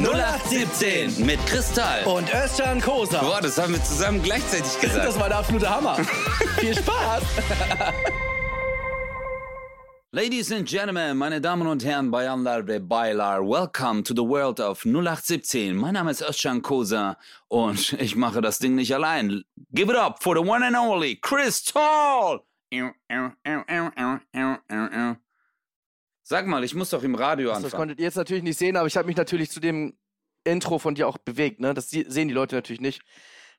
0817 mit Kristall. Und Özcan Kosa. Boah, das haben wir zusammen gleichzeitig gesagt. Das war der absolute Hammer. Viel Spaß. Ladies and Gentlemen, meine Damen und Herren, Bayanlar ve Baylar, welcome to the world of 0817. Mein Name ist Özcan Kosa und ich mache das Ding nicht allein. Give it up for the one and only Crystal! Sag mal, ich muss doch im Radio Das anfangen. konntet ihr jetzt natürlich nicht sehen, aber ich habe mich natürlich zu dem Intro von dir auch bewegt. Ne? Das sehen die Leute natürlich nicht.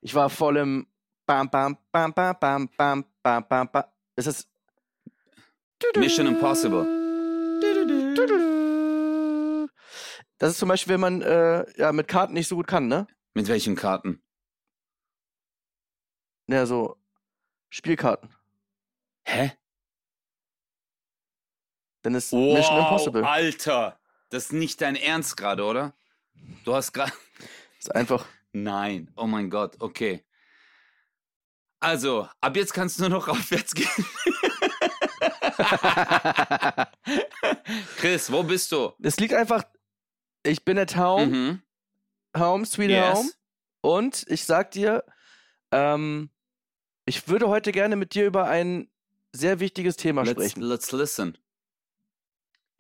Ich war voll im Bam, Bam, Bam, Bam, Bam, Bam, Bam, Bam, Bam. Es ist Mission Impossible. Das ist zum Beispiel, wenn man äh, ja, mit Karten nicht so gut kann, ne? Mit welchen Karten? Ja, so Spielkarten. Hä? Dann ist Mission Impossible. Alter. Das ist nicht dein Ernst gerade, oder? Du hast gerade... ist einfach. Nein. Oh mein Gott, okay. Also, ab jetzt kannst du nur noch aufwärts gehen. Chris, wo bist du? Es liegt einfach. Ich bin at home, Mhm. home, sweet Yes. home. Und ich sag dir, ähm, ich würde heute gerne mit dir über ein sehr wichtiges Thema Let's, sprechen. let's listen.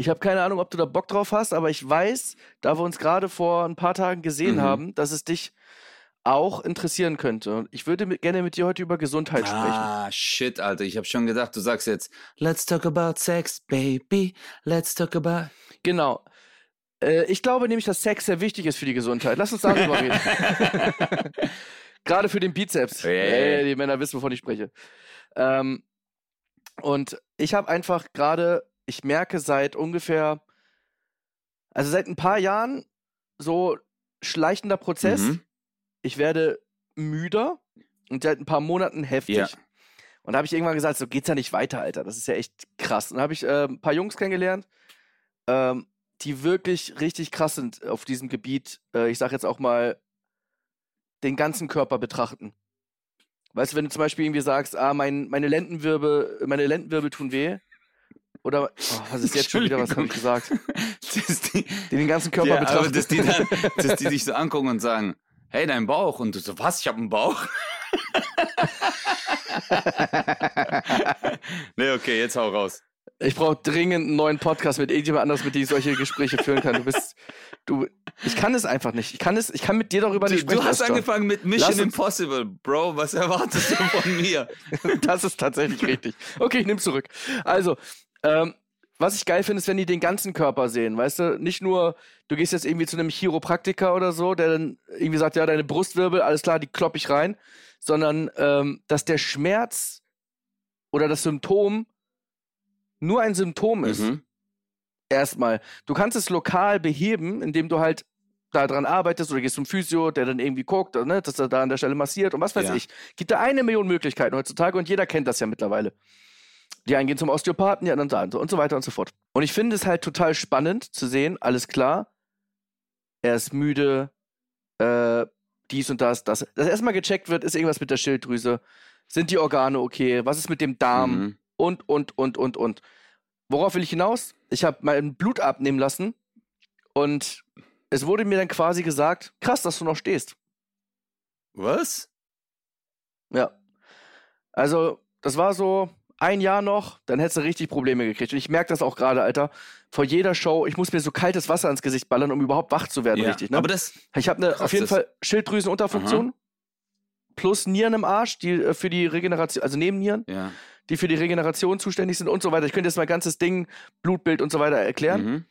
Ich habe keine Ahnung, ob du da Bock drauf hast, aber ich weiß, da wir uns gerade vor ein paar Tagen gesehen Mhm. haben, dass es dich auch interessieren könnte. Und Ich würde mit, gerne mit dir heute über Gesundheit sprechen. Ah, shit, Alter. Ich habe schon gedacht, du sagst jetzt, let's talk about sex, baby. Let's talk about... Genau. Äh, ich glaube nämlich, dass Sex sehr wichtig ist für die Gesundheit. Lass uns darüber reden. Gerade für den Bizeps. Hey. Ey, die Männer wissen, wovon ich spreche. Ähm, und ich habe einfach gerade, ich merke seit ungefähr, also seit ein paar Jahren, so schleichender Prozess. Mhm. Ich werde müder und seit ein paar Monaten heftig. Ja. Und da habe ich irgendwann gesagt, so geht's ja nicht weiter, Alter. Das ist ja echt krass. Und dann habe ich äh, ein paar Jungs kennengelernt, ähm, die wirklich richtig krass sind auf diesem Gebiet. Äh, ich sag jetzt auch mal, den ganzen Körper betrachten. Weißt du, wenn du zum Beispiel irgendwie sagst, ah, mein, meine Lendenwirbel, meine Lendenwirbel tun weh. Oder, oh, was ist jetzt schon wieder, was habe ich gesagt? die, Die den ganzen Körper ja, aber betrachten. dass die, dann, dass die dich so angucken und sagen, hey, dein Bauch. Und du so, was, ich habe einen Bauch? nee, okay, jetzt hau raus. Ich brauche dringend einen neuen Podcast mit irgendjemand anders, mit dem ich solche Gespräche führen kann. Du bist, du, ich kann es einfach nicht. Ich kann es, ich kann mit dir darüber Du, nicht sprechen. du hast angefangen mit Mission Impossible, Bro. Was erwartest du von mir? Das ist tatsächlich richtig. Okay, ich nehme zurück. Also, ähm, was ich geil finde, ist, wenn die den ganzen Körper sehen, weißt du? Nicht nur, du gehst jetzt irgendwie zu einem Chiropraktiker oder so, der dann irgendwie sagt, ja, deine Brustwirbel, alles klar, die klopp ich rein, sondern, ähm, dass der Schmerz oder das Symptom nur ein Symptom ist. Mhm. Erstmal. Du kannst es lokal beheben, indem du halt daran arbeitest oder gehst zum Physio, der dann irgendwie guckt, ne, dass er da an der Stelle massiert und was weiß Ja. ich. Gibt da eine Million Möglichkeiten heutzutage und jeder kennt das ja mittlerweile. Die einen gehen zum Osteopathen, die anderen da und so- und so weiter und so fort. Und ich finde es halt total spannend zu sehen, alles klar, er ist müde, äh, dies und das, das. Dass erstmal gecheckt wird, ist irgendwas mit der Schilddrüse, sind die Organe okay, was ist mit dem Darm, Mhm. und, und, und, und, und. Worauf will ich hinaus? Ich habe mein Blut abnehmen lassen und es wurde mir dann quasi gesagt, krass, dass du noch stehst. Was? Ja. Also, das war so ein Jahr noch, dann hättest du richtig Probleme gekriegt. Und ich merke das auch gerade, Alter. Vor jeder Show, ich muss mir so kaltes Wasser ins Gesicht ballern, um überhaupt wach zu werden, Ja. richtig. Ne? Aber das, ich habe krass, auf jeden Fall Schilddrüsenunterfunktion plus Nieren im Arsch, die äh, für die Regeneration, also Nebennieren, ja. die für die Regeneration zuständig sind und so weiter. Ich könnte jetzt mein ganzes Ding, Blutbild und so weiter erklären. Mhm.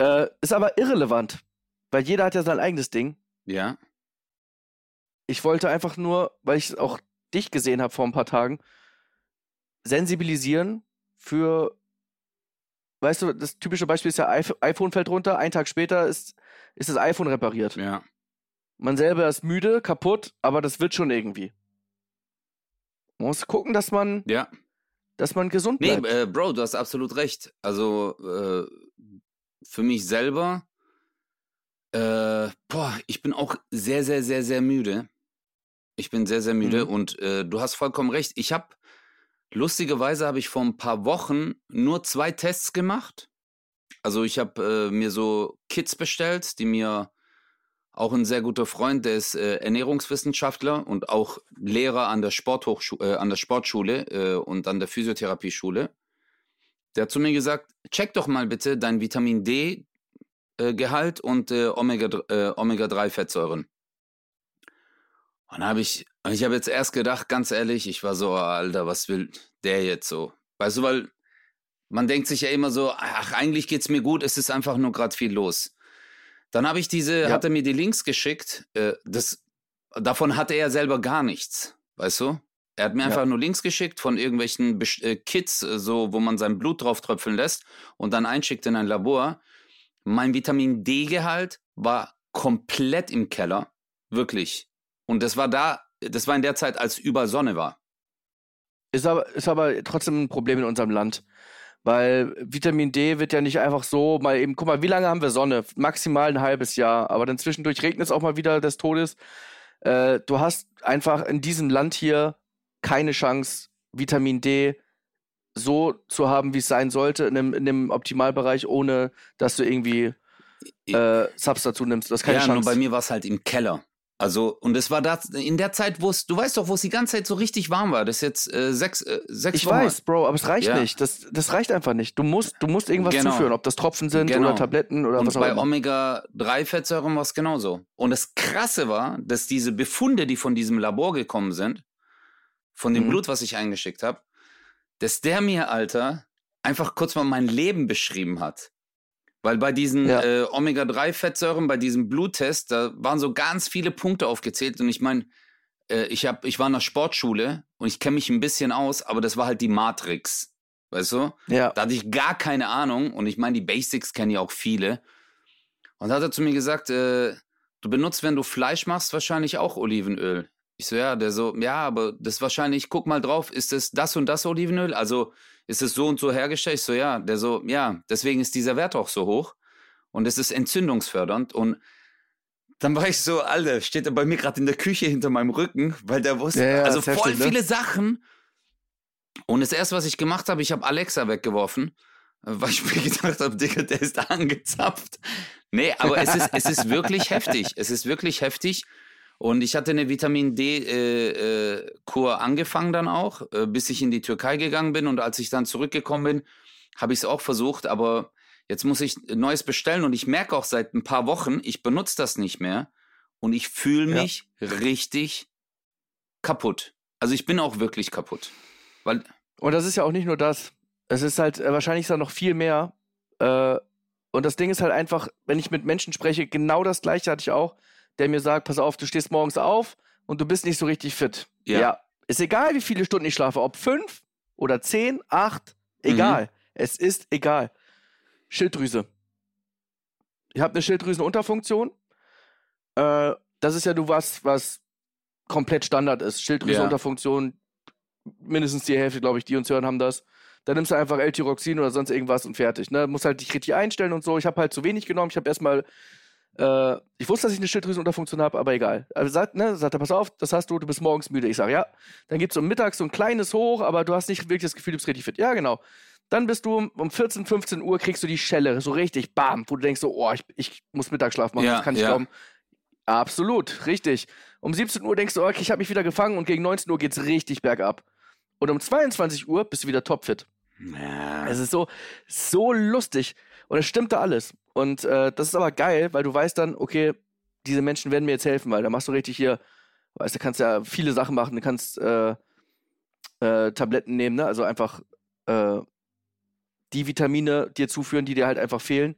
Äh, ist aber irrelevant, weil jeder hat ja sein eigenes Ding. Ja. Ich wollte einfach nur, weil ich auch dich gesehen habe vor ein paar Tagen, sensibilisieren für, weißt du, das typische Beispiel ist ja, iPh- iPhone fällt runter, einen Tag später ist, ist das iPhone repariert. Ja. Man selber ist müde, kaputt, aber das wird schon irgendwie. Man muss gucken, dass man, Ja. dass man gesund Nee, bleibt. äh, Bro, du hast absolut recht. Also, äh, für mich selber, äh, boah, ich bin auch sehr, sehr, sehr, sehr müde. Ich bin sehr, sehr müde Mhm. und äh, du hast vollkommen recht. Ich habe, lustigerweise habe ich vor ein paar Wochen nur zwei Tests gemacht. Also ich habe äh, mir so Kits bestellt, die mir auch ein sehr guter Freund, der ist äh, Ernährungswissenschaftler und auch Lehrer an der, Sporthochschule, äh, an der Sportschule äh, und an der Physiotherapieschule. Der hat zu mir gesagt, check doch mal bitte dein Vitamin D äh, Gehalt und äh, Omega, äh, Omega-3-Fettsäuren. Und habe ich, ich habe jetzt erst gedacht, ganz ehrlich, ich war so, Alter, was will der jetzt so? Weißt du, weil man denkt sich ja immer so, ach, eigentlich geht's mir gut, es ist einfach nur gerade viel los. Dann habe ich diese, ja. hat er mir die Links geschickt, äh, das, davon hatte er selber gar nichts, weißt du? Er hat mir ja. einfach nur Links geschickt von irgendwelchen äh, Kits, äh, so, wo man sein Blut drauf tröpfeln lässt und dann einschickt in ein Labor. Mein Vitamin D-Gehalt war komplett im Keller. Wirklich. Und das war da, das war in der Zeit, als über Sonne war. Ist aber, ist aber trotzdem ein Problem in unserem Land. Weil Vitamin D wird ja nicht einfach so mal eben, guck mal, wie lange haben wir Sonne? Maximal ein halbes Jahr. Aber dann zwischendurch regnet es auch mal wieder des Todes. Äh, du hast einfach in diesem Land hier keine Chance, Vitamin D so zu haben, wie es sein sollte, in einem, in einem Optimalbereich, ohne dass du irgendwie äh, Subs dazu nimmst. Das ist keine ja, Chance. nur bei mir war es halt im Keller. Also, und es war da in der Zeit, wo es, du weißt doch, wo es die ganze Zeit so richtig warm war. Das ist jetzt äh, sechs, äh, sechs Ich Wochen. weiß, Bro, aber es reicht ja. nicht. Das, das reicht einfach nicht. Du musst, du musst irgendwas genau. zuführen, ob das Tropfen sind genau. oder Tabletten oder und was auch immer. Und bei Omega-3-Fettsäuren war es genauso. Und das Krasse war, dass diese Befunde, die von diesem Labor gekommen sind, von dem mhm. Blut, was ich eingeschickt habe, dass der mir, Alter, einfach kurz mal mein Leben beschrieben hat. Weil bei diesen ja. äh, Omega-3-Fettsäuren, bei diesem Bluttest, da waren so ganz viele Punkte aufgezählt. Und ich meine, äh, ich, hab, ich war in der Sportschule und ich kenne mich ein bisschen aus, aber das war halt die Matrix. Weißt du? Ja. Da hatte ich gar keine Ahnung. Und ich meine, die Basics kennen ja auch viele. Und da hat er zu mir gesagt, äh, du benutzt, wenn du Fleisch machst, wahrscheinlich auch Olivenöl. Ich so, ja, der so, ja, aber das ist wahrscheinlich, guck mal drauf, ist es das und das Olivenöl? Also ist es so und so hergestellt? Ich so, ja, der so, ja, deswegen ist dieser Wert auch so hoch und es ist entzündungsfördernd und dann war ich so, Alter, steht er bei mir gerade in der Küche hinter meinem Rücken, weil der wusste, ja, ja, also voll heftig, ne? viele Sachen. Und das erste, was ich gemacht habe, ich habe Alexa weggeworfen, weil ich mir gedacht habe, Digga, der ist angezapft. Nee, aber es ist, es ist wirklich heftig. Es ist wirklich heftig. Und ich hatte eine Vitamin D-Kur äh, äh, angefangen dann auch, äh, bis ich in die Türkei gegangen bin. Und als ich dann zurückgekommen bin, habe ich es auch versucht. Aber jetzt muss ich Neues bestellen. Und ich merke auch seit ein paar Wochen, ich benutze das nicht mehr. Und ich fühle mich ja. richtig kaputt. Also ich bin auch wirklich kaputt. Weil und das ist ja auch nicht nur das. Es ist halt, äh, wahrscheinlich ist da noch viel mehr. Äh, und das Ding ist halt einfach, wenn ich mit Menschen spreche, genau das gleiche hatte ich auch der mir sagt, pass auf, du stehst morgens auf und du bist nicht so richtig fit. Ja. ja. Ist egal, wie viele Stunden ich schlafe, ob fünf oder zehn, acht, egal. Mhm. Es ist egal. Schilddrüse. Ich habe eine Schilddrüsenunterfunktion. Äh, das ist ja du was, was komplett Standard ist. Schilddrüsenunterfunktion, ja. mindestens die Hälfte, glaube ich, die uns hören, haben das. Dann nimmst du einfach L-Tyroxin oder sonst irgendwas und fertig. Ne? Muss halt dich richtig einstellen und so. Ich habe halt zu wenig genommen. Ich habe erstmal äh, ich wusste, dass ich eine Schilddrüsenunterfunktion habe, aber egal. Also sagt, ne, sagt er, pass auf, das hast du, du bist morgens müde. Ich sage, ja. Dann gibt es um Mittag so ein kleines Hoch, aber du hast nicht wirklich das Gefühl, du bist richtig fit. Ja, genau. Dann bist du um 14, 15 Uhr, kriegst du die Schelle, so richtig, bam, wo du denkst so, oh, ich, ich muss Mittagsschlaf machen, ja, das kann ich ja. glauben. Absolut, richtig. Um 17 Uhr denkst du, okay, ich habe mich wieder gefangen und gegen 19 Uhr geht es richtig bergab. Und um 22 Uhr bist du wieder topfit. Ja. Es ist so, so lustig. Und es stimmte alles. Und äh, das ist aber geil, weil du weißt dann, okay, diese Menschen werden mir jetzt helfen, weil da machst du richtig hier, weißt du, kannst ja viele Sachen machen. Du kannst äh, äh, Tabletten nehmen, ne? Also einfach äh, die Vitamine dir zuführen, die dir halt einfach fehlen.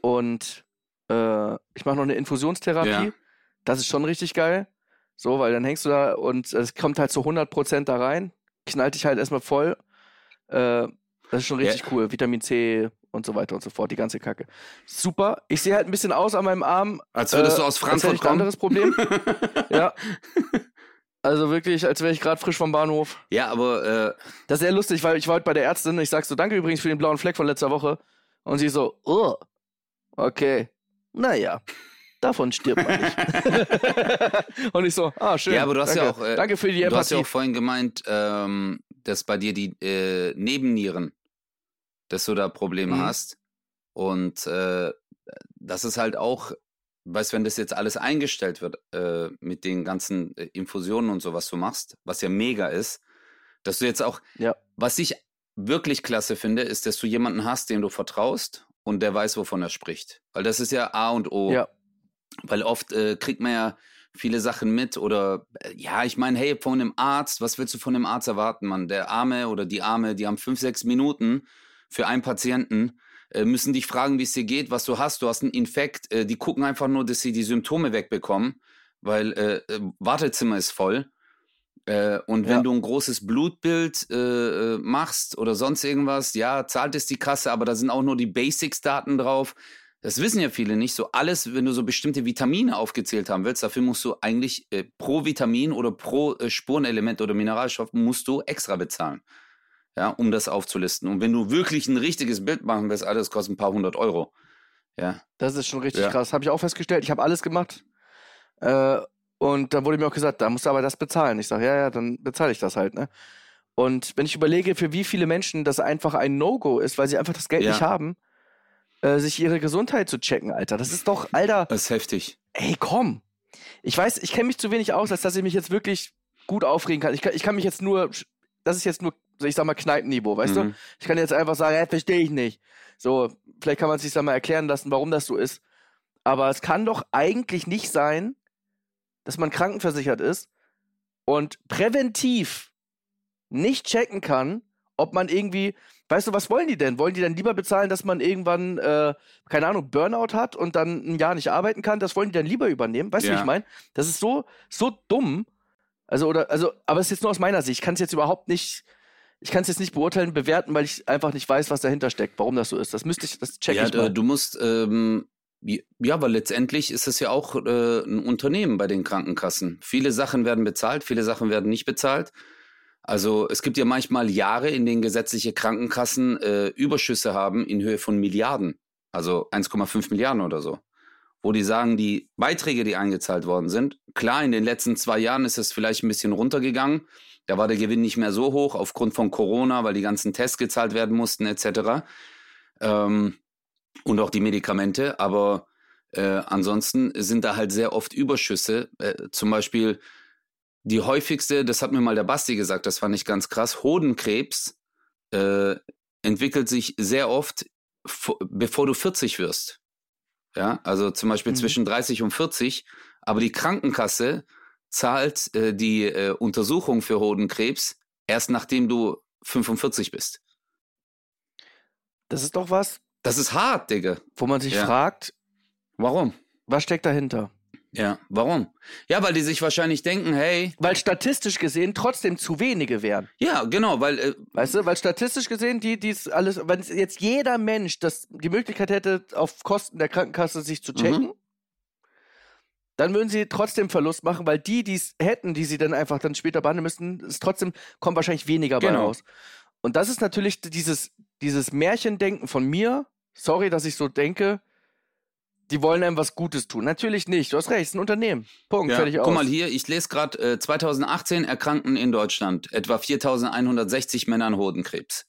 Und äh, ich mache noch eine Infusionstherapie. Ja. Das ist schon richtig geil. So, weil dann hängst du da und es kommt halt zu 100% da rein, knallt dich halt erstmal voll. Äh, das ist schon richtig ja. cool. Vitamin C, und so weiter und so fort, die ganze Kacke. Super. Ich sehe halt ein bisschen aus an meinem Arm. Als würdest äh, du aus Frankfurt als kommen. Ein anderes Problem. ja. Also wirklich, als wäre ich gerade frisch vom Bahnhof. Ja, aber äh, das ist sehr lustig, weil ich war heute bei der Ärztin. Ich sag so, danke übrigens für den blauen Fleck von letzter Woche. Und sie so, oh, okay, naja. Davon stirbt man nicht. und ich so, ah, schön. Ja, aber du hast danke. ja auch. Äh, danke für die Empathie. Du hast ja auch vorhin gemeint, ähm, dass bei dir die äh, Nebennieren dass du da Probleme mhm. hast. Und äh, das ist halt auch weißt, wenn das jetzt alles eingestellt wird äh, mit den ganzen äh, Infusionen und so, was du machst, was ja mega ist, dass du jetzt auch, Ja. was ich wirklich klasse finde, ist, dass du jemanden hast, dem du vertraust und der weiß, wovon er spricht. Weil das ist ja A und O. Ja. Weil oft äh, kriegt man ja viele Sachen mit oder äh, ja, ich meine, hey, von einem Arzt, was willst du von einem Arzt erwarten, Mann? Der Arme oder die Arme, die haben fünf, sechs Minuten für einen Patienten, äh, müssen dich fragen, wie es dir geht, was du hast. Du hast einen Infekt. Äh, die gucken einfach nur, dass sie die Symptome wegbekommen, weil äh, äh, Wartezimmer ist voll. Äh, und wenn Ja. du ein großes Blutbild äh, machst oder sonst irgendwas, ja, zahlt es die Kasse, aber da sind auch nur die Basics-Daten drauf. Das wissen ja viele nicht. So alles, wenn du so bestimmte Vitamine aufgezählt haben willst, dafür musst du eigentlich pro Vitamin oder pro Spurenelement oder Mineralstoff musst du extra bezahlen. Ja, um das aufzulisten. Und wenn du wirklich ein richtiges Bild machen willst, alles kostet ein paar hundert Euro. Ja. Das ist schon richtig Ja. krass. Habe ich auch festgestellt. Ich habe alles gemacht. Äh, und dann wurde mir auch gesagt, da musst du aber das bezahlen. Ich sage, ja, ja, dann bezahle ich das halt, ne? Und wenn ich überlege, für wie viele Menschen das einfach ein No-Go ist, weil sie einfach das Geld Ja. nicht haben, äh, sich ihre Gesundheit zu checken, Alter. Das ist doch, Alter, Das ist heftig. ey, komm. Ich weiß, ich kenne mich zu wenig aus, als dass ich mich jetzt wirklich gut aufregen kann. Ich kann, ich kann mich jetzt nur, das ist jetzt nur, ich sag mal, Kneipenniveau, weißt du? Mhm. Ich kann jetzt einfach sagen, ja, verstehe ich nicht. So, vielleicht kann man sich dann mal erklären lassen, warum das so ist. Aber es kann doch eigentlich nicht sein, dass man krankenversichert ist und präventiv nicht checken kann, ob man irgendwie, weißt du, was wollen die denn? Wollen die dann lieber bezahlen, dass man irgendwann, äh, keine Ahnung, Burnout hat und dann ein Jahr nicht arbeiten kann? Das wollen die dann lieber übernehmen? Weißt du, wie ich meine? Das ist so, so dumm. Also, oder, also, aber es ist jetzt nur aus meiner Sicht. Ich kann es jetzt überhaupt nicht, ich kann es jetzt nicht beurteilen, bewerten, weil ich einfach nicht weiß, was dahinter steckt, warum das so ist. Das müsste ich, das check ja, ich du, mal. du musst, ähm, ja, weil letztendlich ist es ja auch äh, ein Unternehmen bei den Krankenkassen. Viele Sachen werden bezahlt, viele Sachen werden nicht bezahlt. Also es gibt ja manchmal Jahre, in denen gesetzliche Krankenkassen äh, Überschüsse haben in Höhe von Milliarden, also 1,5 Milliarden oder so. Wo die sagen, die Beiträge, die eingezahlt worden sind, klar, in den letzten zwei Jahren ist es vielleicht ein bisschen runtergegangen. Da war der Gewinn nicht mehr so hoch aufgrund von Corona, weil die ganzen Tests gezahlt werden mussten etc. Ähm, und auch die Medikamente. Aber äh, ansonsten sind da halt sehr oft Überschüsse. Äh, zum Beispiel die häufigste, das hat mir mal der Basti gesagt, das fand ich ganz krass, Hodenkrebs äh, entwickelt sich sehr oft, vo- bevor du 40 wirst. Ja, also zum Beispiel Mhm. zwischen 30 und 40. Aber die Krankenkasse zahlt äh, die äh, Untersuchung für Hodenkrebs erst nachdem du 45 bist. Das ist doch was, Das ist hart, Digga. wo man sich Ja. fragt, Warum? was steckt dahinter? Ja, warum? Ja, weil die sich wahrscheinlich denken, hey, Weil statistisch gesehen trotzdem zu wenige wären. ja, genau, weil äh, Weißt du, weil statistisch gesehen, die dies alles, wenn jetzt jeder Mensch das, die Möglichkeit hätte, auf Kosten der Krankenkasse sich zu checken, dann würden sie trotzdem Verlust machen, weil die, die es hätten, die sie dann einfach dann später behandeln müssten, ist trotzdem, kommt wahrscheinlich weniger bei Genau. raus. Und das ist natürlich dieses, dieses Märchendenken von mir, sorry, dass ich so denke, die wollen einem was Gutes tun. Natürlich nicht, du hast recht, es ist ein Unternehmen. Punkt, ja, fertig aus. guck mal hier, ich lese gerade, äh, 2018 erkrankten in Deutschland etwa 4160 Männer an Hodenkrebs.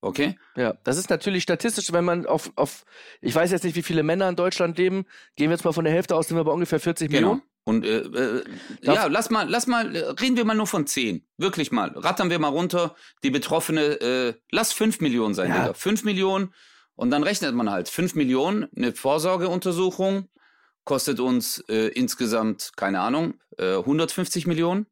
Okay? Ja, das ist natürlich statistisch, wenn man auf, auf, ich weiß jetzt nicht, wie viele Männer in Deutschland leben, gehen wir jetzt mal von der Hälfte aus, sind wir bei ungefähr 40 Genau. Millionen. Und äh, äh, Darf- ja, lass mal, lass mal, äh, reden wir mal nur von 10. Wirklich mal. Rattern wir mal runter, die Betroffene, äh, lass 5 Millionen sein, Ja. Digga. 5 Millionen. Und dann rechnet man halt 5 Millionen, eine Vorsorgeuntersuchung kostet uns äh, insgesamt, keine Ahnung, äh, 150 Millionen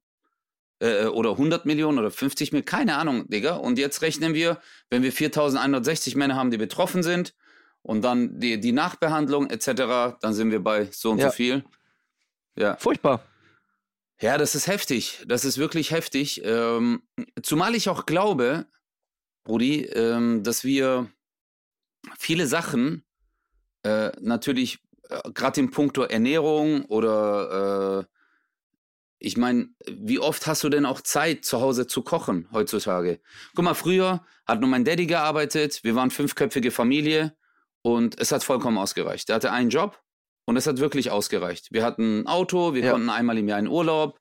äh, oder 100 Millionen oder 50 Millionen, keine Ahnung, Digga. Und jetzt rechnen wir, wenn wir 4160 Männer haben, die betroffen sind und dann die, die Nachbehandlung etc., dann sind wir bei so und Ja. so viel. Ja. Furchtbar. Ja, das ist heftig. Das ist wirklich heftig. Ähm, zumal ich auch glaube, Rudi, ähm, dass wir viele Sachen äh, natürlich äh, gerade im Punkto Ernährung oder äh, ich meine, wie oft hast du denn auch Zeit, zu Hause zu kochen heutzutage? Guck mal, früher hat nur mein Daddy gearbeitet, wir waren fünfköpfige Familie und es hat vollkommen ausgereicht. Er hatte einen Job und es hat wirklich ausgereicht. Wir hatten ein Auto, wir Ja. konnten einmal im Jahr in Urlaub,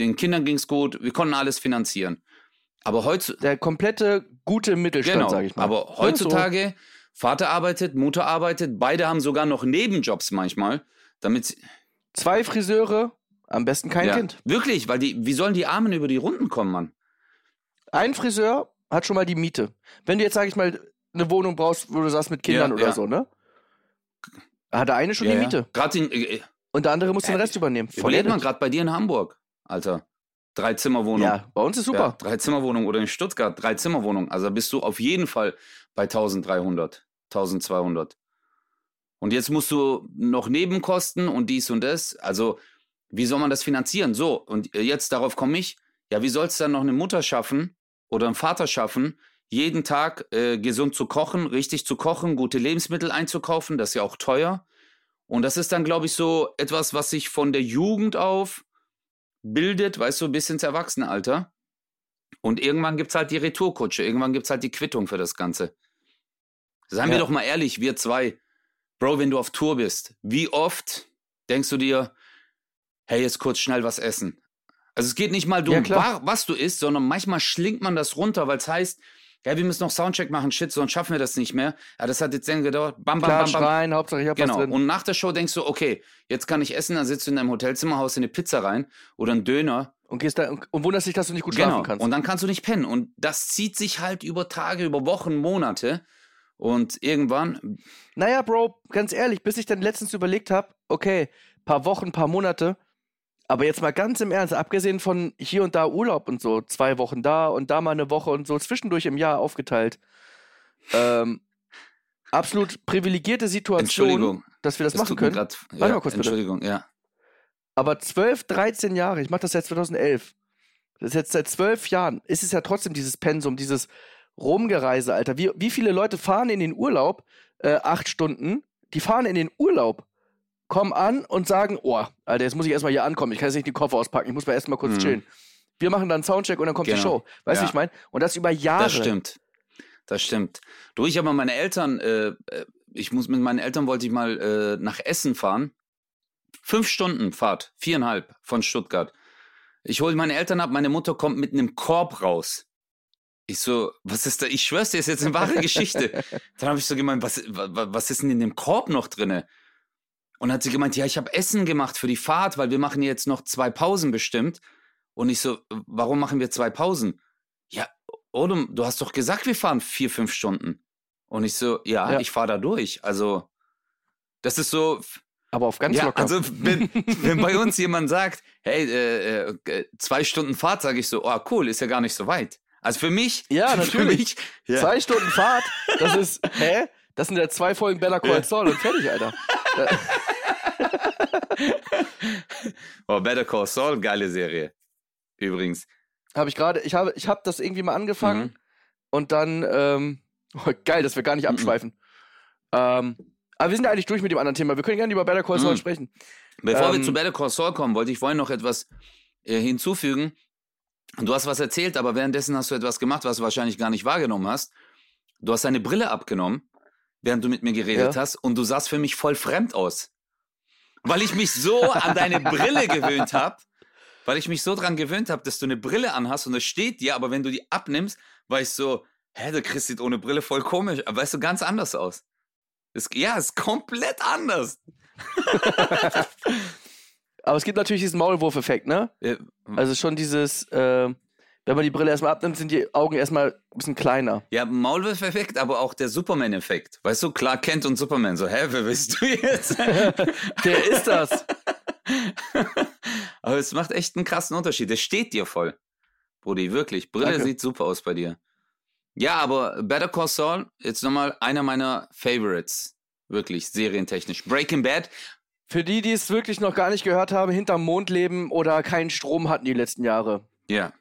den Kindern ging's gut, wir konnten alles finanzieren. Aber heutzutage, Der komplette gute Mittelstand, genau, sage ich mal. aber heutzutage, Vater arbeitet, Mutter arbeitet, beide haben sogar noch Nebenjobs manchmal. Damit sie, Zwei Friseure, am besten kein ja, Kind. Wirklich, weil die, wie sollen die Armen über die Runden kommen, Mann? Ein Friseur hat schon mal die Miete. Wenn du jetzt, sag ich mal, eine Wohnung brauchst, wo du sagst mit Kindern Ja, oder ja. so, ne? Hat der eine schon die Miete. Gerade in, äh, Und der andere muss den Äh, Rest übernehmen. Mal, ehrlich. gerade bei dir in Hamburg, Alter. Drei Zimmerwohnung. Ja, bei uns ist Ja, super. drei Zimmerwohnung oder in Stuttgart drei Zimmerwohnung. Also da bist du auf jeden Fall bei 1300, 1200. Und jetzt musst du noch Nebenkosten und dies und das. Also wie soll man das finanzieren? So, und jetzt darauf komme ich. Ja, wie soll es dann noch eine Mutter schaffen oder einen Vater schaffen, jeden Tag äh, gesund zu kochen, richtig zu kochen, gute Lebensmittel einzukaufen? Das ist ja auch teuer. Und das ist dann, glaube ich, so etwas, was sich von der Jugend auf bildet, weißt du, bis ins Erwachsenenalter. Und irgendwann gibt's halt die Retourkutsche, irgendwann gibt's halt die Quittung für das Ganze. Seien wir Ja. doch mal ehrlich, wir zwei, Bro, wenn du auf Tour bist, wie oft denkst du dir, hey, jetzt kurz schnell was essen? Also es geht nicht mal Ja, darum, wa- was du isst, sondern manchmal schlingt man das runter, weil es heißt, ja, wir müssen noch Soundcheck machen, shit, sonst schaffen wir das nicht mehr. Ja, das hat jetzt länger gedauert. Bam, bam, Klar, bam, bam. schreien, Hauptsache ich hab Genau. was drin. Und nach der Show denkst du, okay, jetzt kann ich essen, dann sitzt du in deinem Hotelzimmer, haust dir eine Pizza rein oder einen Döner. Und gehst da und, und wunderst dich, dass du nicht gut Genau. schlafen kannst. Und dann kannst du nicht pennen. Und das zieht sich halt über Tage, über Wochen, Monate. Und irgendwann, Naja, Bro, ganz ehrlich, bis ich dann letztens überlegt habe, okay, paar Wochen, paar Monate, aber jetzt mal ganz im Ernst, abgesehen von hier und da Urlaub und so, zwei Wochen da und da mal eine Woche und so, zwischendurch im Jahr aufgeteilt, ähm, absolut privilegierte Situation, dass wir das, machen tut mir können. grad- Warte ja, mal kurz bitte. Entschuldigung, ja. Aber 12, 13 Jahre, ich mache das seit 2011. Das ist jetzt seit zwölf Jahren, ist es ja trotzdem dieses Pensum, dieses Rumgereise, Alter. Wie, wie viele Leute fahren in den Urlaub, äh, acht Stunden, die fahren in den Urlaub, kommen an und sagen, oh, Alter, jetzt muss ich erstmal hier ankommen, ich kann jetzt nicht den Koffer auspacken, ich muss mal erstmal kurz Mhm. chillen. Wir machen dann einen Soundcheck und dann kommt die Genau. Show. Weißt du, Ja. ich meine? Und das über Jahre. Das stimmt. Das stimmt. Du, ich aber meine Eltern, äh, äh, ich muss mit meinen Eltern wollte ich mal äh, nach Essen fahren. Fünf Stunden Fahrt, viereinhalb von Stuttgart. Ich hole meine Eltern ab, meine Mutter kommt mit einem Korb raus. Ich so, was ist da? Ich schwör's dir, ist jetzt eine wahre Geschichte. Dann habe ich so gemeint, was, wa- was ist denn in dem Korb noch drinne? Und hat sie gemeint, ja, ich habe Essen gemacht für die Fahrt, weil wir machen jetzt noch zwei Pausen bestimmt. Und ich so, warum machen wir zwei Pausen? Ja, Odom, du hast doch gesagt, wir fahren vier, fünf Stunden. Und ich so, ja, Ja. ich fahre da durch. Also, das ist so, Aber auf ganz ja, locker. also wenn, wenn bei uns jemand sagt, hey, äh, äh, zwei Stunden Fahrt, sage ich so, oh cool, ist ja gar nicht so weit. Also für mich, Ja, natürlich. mich, ja. Zwei Stunden Fahrt, das ist, hä? Das sind ja zwei Folgen Bella Call. Saul und fertig, Alter. Oh, Better Call Saul, geile Serie. Übrigens. Habe ich gerade, ich habe, ich habe das irgendwie mal angefangen Mhm. und dann, ähm, oh, geil, dass wir gar nicht Mhm. abschweifen. Ähm, aber wir sind ja eigentlich durch mit dem anderen Thema. Wir können gerne über Better Call Saul Mhm. sprechen. Bevor wir Ähm, zu Better Call Saul kommen, wollte ich vorhin noch etwas äh, hinzufügen. Du hast was erzählt, aber währenddessen hast du etwas gemacht, was du wahrscheinlich gar nicht wahrgenommen hast. Du hast deine Brille abgenommen, während du mit mir geredet Ja. hast, und du sahst für mich voll fremd aus. Weil ich mich so an deine Brille gewöhnt habe, weil ich mich so dran gewöhnt habe, dass du eine Brille anhast und es steht dir, aber wenn du die abnimmst, war ich so, hä, der Chris sieht ohne Brille voll komisch, aber weißt du, ganz anders aus. Es, ja, ist komplett anders. Aber es gibt natürlich diesen Maulwurf-Effekt, ne? Äh, Also schon dieses, äh, wenn man die Brille erstmal abnimmt, sind die Augen erstmal ein bisschen kleiner. Ja, Maulwurf-Effekt, aber auch der Superman-Effekt. Weißt du, Clark Kent und Superman. So, hä, wer bist du jetzt? Wer ist das? aber es macht echt einen krassen Unterschied. Der steht dir voll. Brudi, wirklich. Brille Danke. sieht super aus bei dir. Ja, aber Better Call Saul, jetzt nochmal einer meiner Favorites. Wirklich, serientechnisch. Breaking Bad, Für die, die es wirklich noch gar nicht gehört haben, hinterm Mond leben oder keinen Strom hatten die letzten Jahre. ja.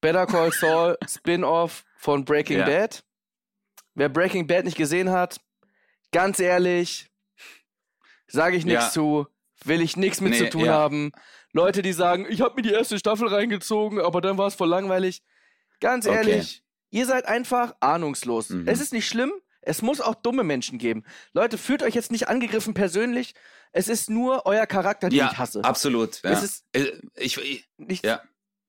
Better Call Saul, Spin-off von Breaking Ja. Bad. Wer Breaking Bad nicht gesehen hat, ganz ehrlich, sage ich nichts Ja. zu, will ich nichts mit Nee, zu tun ja. haben. Leute, die sagen, ich habe mir die erste Staffel reingezogen, aber dann war es voll langweilig. Ganz Okay. ehrlich, ihr seid einfach ahnungslos. Mhm. Es ist nicht schlimm, es muss auch dumme Menschen geben. Leute, fühlt euch jetzt nicht angegriffen persönlich. Es ist nur euer Charakter, den Ja, ich hasse. absolut. Ja. Es ist Äh, ich, ich, nicht ja.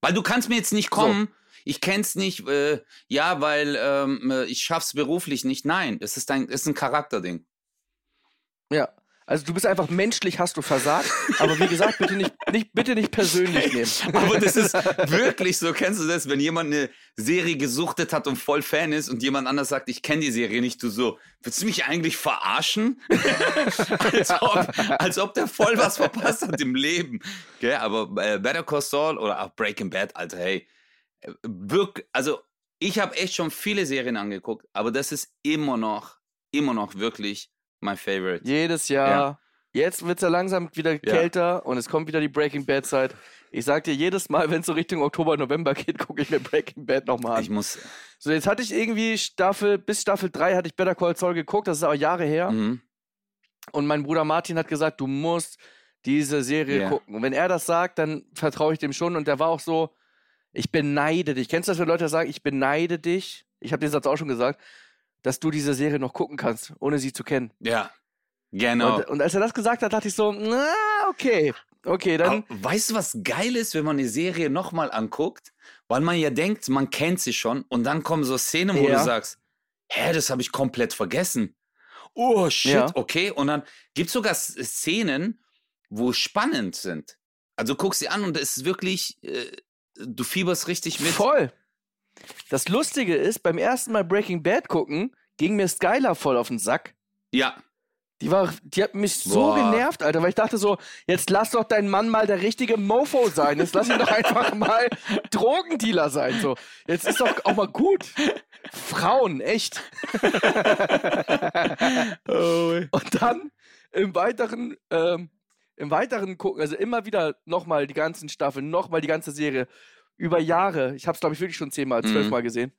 Weil du kannst mir jetzt nicht kommen, ich kenn's nicht, äh, ja, weil ähm, äh, ich schaff's beruflich nicht. Nein, es ist ein, es ist ein Charakterding. Ja. Also du bist einfach menschlich, hast du versagt. Aber wie gesagt, bitte nicht, nicht, bitte nicht persönlich nehmen. Aber das ist wirklich so. Kennst du das, wenn jemand eine Serie gesuchtet hat und voll Fan ist und jemand anders sagt, ich kenne die Serie nicht, du so, willst du mich eigentlich verarschen? als, ob, als ob der voll was verpasst hat im Leben. Okay, aber äh, Better Call Saul oder auch Breaking Bad, Alter, hey, äh, wirk, also ich habe echt schon viele Serien angeguckt, aber das ist immer noch, immer noch wirklich my favorite. Jedes Jahr. Ja. Jetzt wird es ja langsam wieder ja. kälter und es kommt wieder die Breaking Bad Zeit. Ich sag dir jedes Mal, wenn es so Richtung Oktober, November geht, gucke ich mir Breaking Bad nochmal an. Ich muss. So, jetzt hatte ich irgendwie Staffel, bis Staffel 3 hatte ich Better Call Saul geguckt, das ist aber Jahre her. Mhm. Und mein Bruder Martin hat gesagt, du musst diese Serie yeah. gucken. Und wenn er das sagt, dann vertraue ich dem schon. Und der war auch so, ich beneide dich. Kennst du das, wenn Leute sagen, ich beneide dich? Ich habe den Satz auch schon gesagt dass du diese Serie noch gucken kannst, ohne sie zu kennen. Ja, genau. Und, und als er das gesagt hat, dachte ich so, na, okay, okay, dann. Aber weißt du, was geil ist, wenn man eine Serie nochmal anguckt? Weil man ja denkt, man kennt sie schon und dann kommen so Szenen, wo ja. du sagst, hä, das habe ich komplett vergessen. Oh, shit, ja. okay. Und dann gibt es sogar Szenen, wo spannend sind. Also guck sie an und es ist wirklich, äh, du fieberst richtig mit. Voll. Das Lustige ist, beim ersten Mal Breaking Bad gucken, ging mir Skylar voll auf den Sack. Ja. Die, war, die hat mich so Boah. genervt, Alter, weil ich dachte so, jetzt lass doch dein Mann mal der richtige Mofo sein. Jetzt lass ihn doch einfach mal Drogendealer sein. So. Jetzt ist doch auch mal gut. Frauen, echt. oh. Und dann im weiteren, ähm, im weiteren gucken, also immer wieder nochmal die ganzen Staffeln, nochmal die ganze Serie über Jahre, ich habe es glaube ich wirklich schon zehnmal, zwölfmal mhm. gesehen.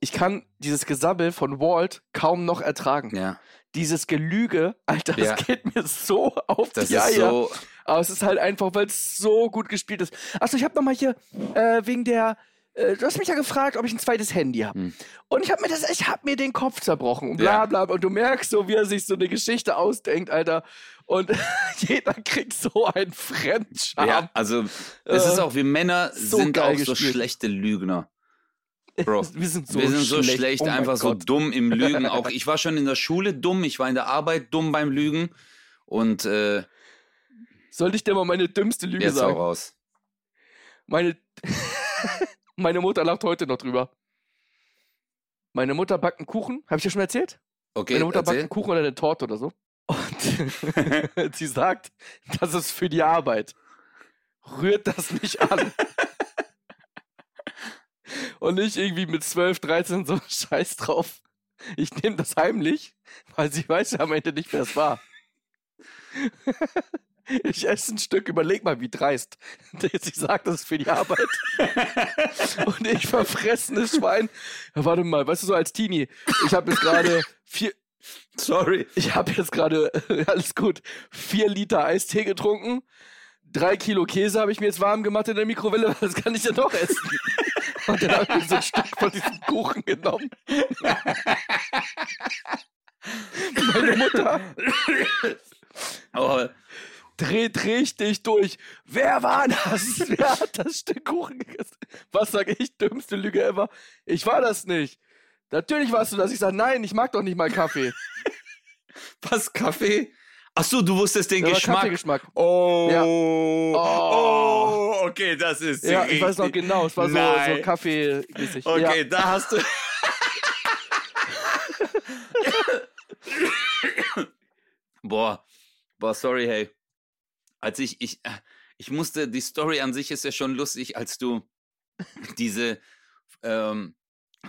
Ich kann dieses Gesabbel von Walt kaum noch ertragen. Ja. Dieses Gelüge, Alter, das ja. geht mir so auf das die Eier. So Aber es ist halt einfach, weil es so gut gespielt ist. Achso, ich habe nochmal hier äh, wegen der äh, du hast mich ja gefragt, ob ich ein zweites Handy habe. Hm. Und ich habe mir das, ich habe mir den Kopf zerbrochen und bla bla. Und du merkst so, wie er sich so eine Geschichte ausdenkt, Alter. Und jeder kriegt so einen Fremdscham. Ja, also es ist auch, wir Männer so sind auch gespielt. so schlechte Lügner. Bro, wir sind so, wir sind so schlecht, oh einfach so dumm im Lügen. Auch ich war schon in der Schule dumm, ich war in der Arbeit dumm beim Lügen. Und äh, sollte ich dir mal meine dümmste Lüge jetzt sagen? Auch raus. Meine meine Mutter lacht heute noch drüber. Meine Mutter backt einen Kuchen. Habe ich dir schon erzählt? Okay. Meine Mutter erzähl. backt einen Kuchen oder eine Torte oder so. Und sie sagt, das ist für die Arbeit. Rührt das nicht an. Und nicht irgendwie mit 12, 13 so Scheiß drauf. Ich nehme das heimlich, weil sie weiß ja am Ende nicht, wer es war. Ich esse ein Stück, überleg mal, wie dreist. Sie sagt, das ist für die Arbeit. Und ich verfressenes Schwein. Ja, warte mal, weißt du, so als Teenie, ich habe jetzt gerade vier. Sorry. Ich habe jetzt gerade, alles gut, vier Liter Eistee getrunken. Drei Kilo Käse habe ich mir jetzt warm gemacht in der Mikrowelle. Was kann ich ja noch essen? Und dann habe ich so ein Stück von diesem Kuchen genommen. Meine Mutter. Oh dreht richtig durch. Wer war das? Wer hat das Stück Kuchen gegessen? Was sage ich? Dümmste Lüge ever. Ich war das nicht. Natürlich warst du das. Ich sage, nein, ich mag doch nicht mal Kaffee. Was, Kaffee? Ach so, du wusstest den ja, Geschmack. Kaffeegeschmack. Oh. Ja. Oh. oh. Okay, das ist Ja, ich weiß noch genau. Es war so, so Kaffee-mäßig. Okay, ja. da hast du... Boah. Boah, sorry, hey als ich, ich, äh, ich musste, die Story an sich ist ja schon lustig, als du diese, ähm,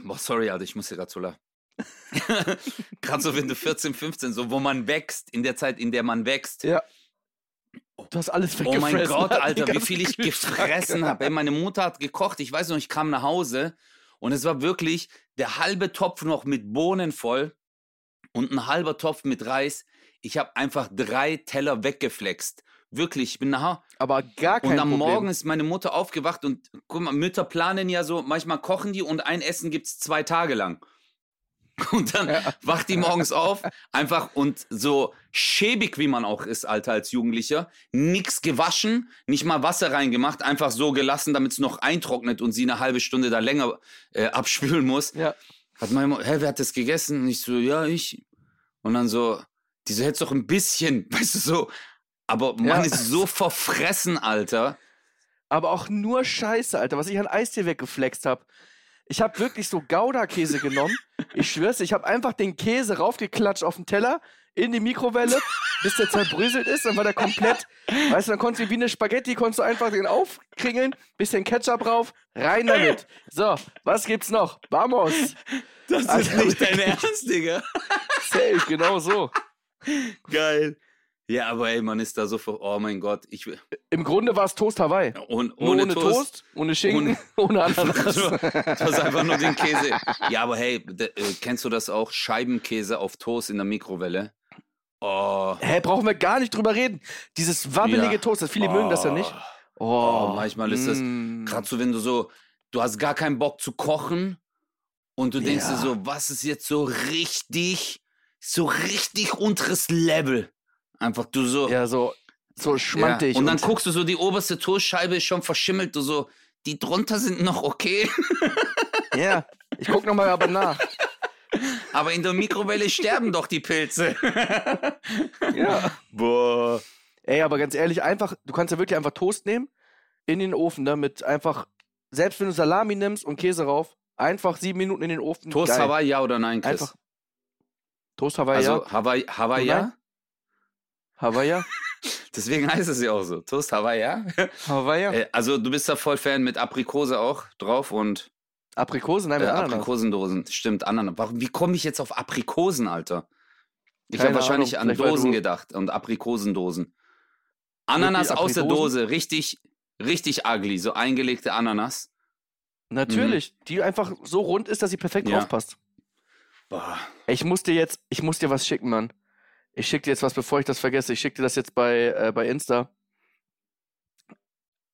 boah, sorry, Alter, ich muss gerade so lachen. gerade so, wenn du 14, 15, so, wo man wächst, in der Zeit, in der man wächst. Ja. Du hast alles weggefressen. Oh mein Gott, Alter, wie viel ich gefressen habe. Meine Mutter hat gekocht, ich weiß noch, ich kam nach Hause und es war wirklich der halbe Topf noch mit Bohnen voll und ein halber Topf mit Reis. Ich habe einfach drei Teller weggeflext. Wirklich, ich bin nachher. Aber gar kein Und am Problem. Morgen ist meine Mutter aufgewacht und guck mal, Mütter planen ja so, manchmal kochen die und ein Essen gibt es zwei Tage lang. Und dann ja. wacht die morgens auf, einfach und so schäbig wie man auch ist, Alter, als Jugendlicher, nix gewaschen, nicht mal Wasser reingemacht, einfach so gelassen, damit es noch eintrocknet und sie eine halbe Stunde da länger äh, abspülen muss. Ja. Hat meine Mutter, hä, wer hat das gegessen? Und ich so, ja, ich. Und dann so, Die so hättest doch ein bisschen, weißt du, so. Aber man Ja. ist so verfressen, Alter. Aber auch nur Scheiße, Alter, was ich an Eistee weggeflext habe. Ich habe wirklich so Gouda-Käse genommen. Ich schwör's, ich habe einfach den Käse raufgeklatscht auf den Teller, in die Mikrowelle, bis der zerbröselt ist. Dann war der komplett, weißt du, dann konntest du wie eine Spaghetti, konntest du einfach den aufkringeln, bisschen Ketchup rauf, rein damit. So, was gibt's noch? Vamos. Das Alter, dein wirklich. Ernst, Digga. Safe, genau so. Geil. Ja, aber ey, man ist da so ver Oh mein Gott, ich will. Im Grunde war es Toast Hawaii. Nur ohne, ohne Toast. Toast, ohne Schinken, ohne Ananas. Du hast einfach nur den Käse. Ja, aber hey, de, äh, kennst du das auch? Scheibenkäse auf Toast in der Mikrowelle. Oh. Hä, brauchen wir gar nicht drüber reden. Dieses wabbelige Ja. Toast, das viele mögen das ja nicht. Oh, manchmal ist das mm. gerade so, wenn du so, du hast gar keinen Bock zu kochen und du denkst dir Ja. so, was ist jetzt so richtig, so richtig unteres Level. Einfach du so. Ja, so, so schmantig. Ja. Und dann guckst du so, die oberste Toastscheibe ist schon verschimmelt, du so, die drunter sind noch okay, Ja, ich guck nochmal aber nach. aber in der Mikrowelle sterben doch die Pilze. Ja. Boah. Ey, aber ganz ehrlich, einfach, du kannst ja wirklich einfach Toast nehmen, in den Ofen, ne, mit einfach, selbst wenn du Salami nimmst und Käse rauf, einfach sieben Minuten in den Ofen. Toast geil. Hawaii, ja oder nein, Chris? Einfach. Toast Hawaii, also ja. Hawaii, Hawaii, ja? Hawaii. Deswegen heißt es ja auch so. Toast Hawaii? Hawaii. Äh, also du bist da voll Fan mit Aprikose auch drauf und Aprikosen, nein, äh, mit Ananas. Aprikosendosen. Stimmt, Ananas. Warum, wie komme ich jetzt auf Aprikosen, Alter? Ich habe wahrscheinlich Ahnung, an Dosen gedacht und Aprikosendosen. Ananas aus der? Dose, richtig, richtig ugly, so eingelegte Ananas. Natürlich, die einfach so rund ist, dass sie perfekt Mhm. Ja. drauf passt. Boah. Ich muss dir jetzt, ich muss dir was schicken, Mann. Ich schick dir jetzt was, bevor ich das vergesse. Ich schick dir das jetzt bei, äh, bei Insta.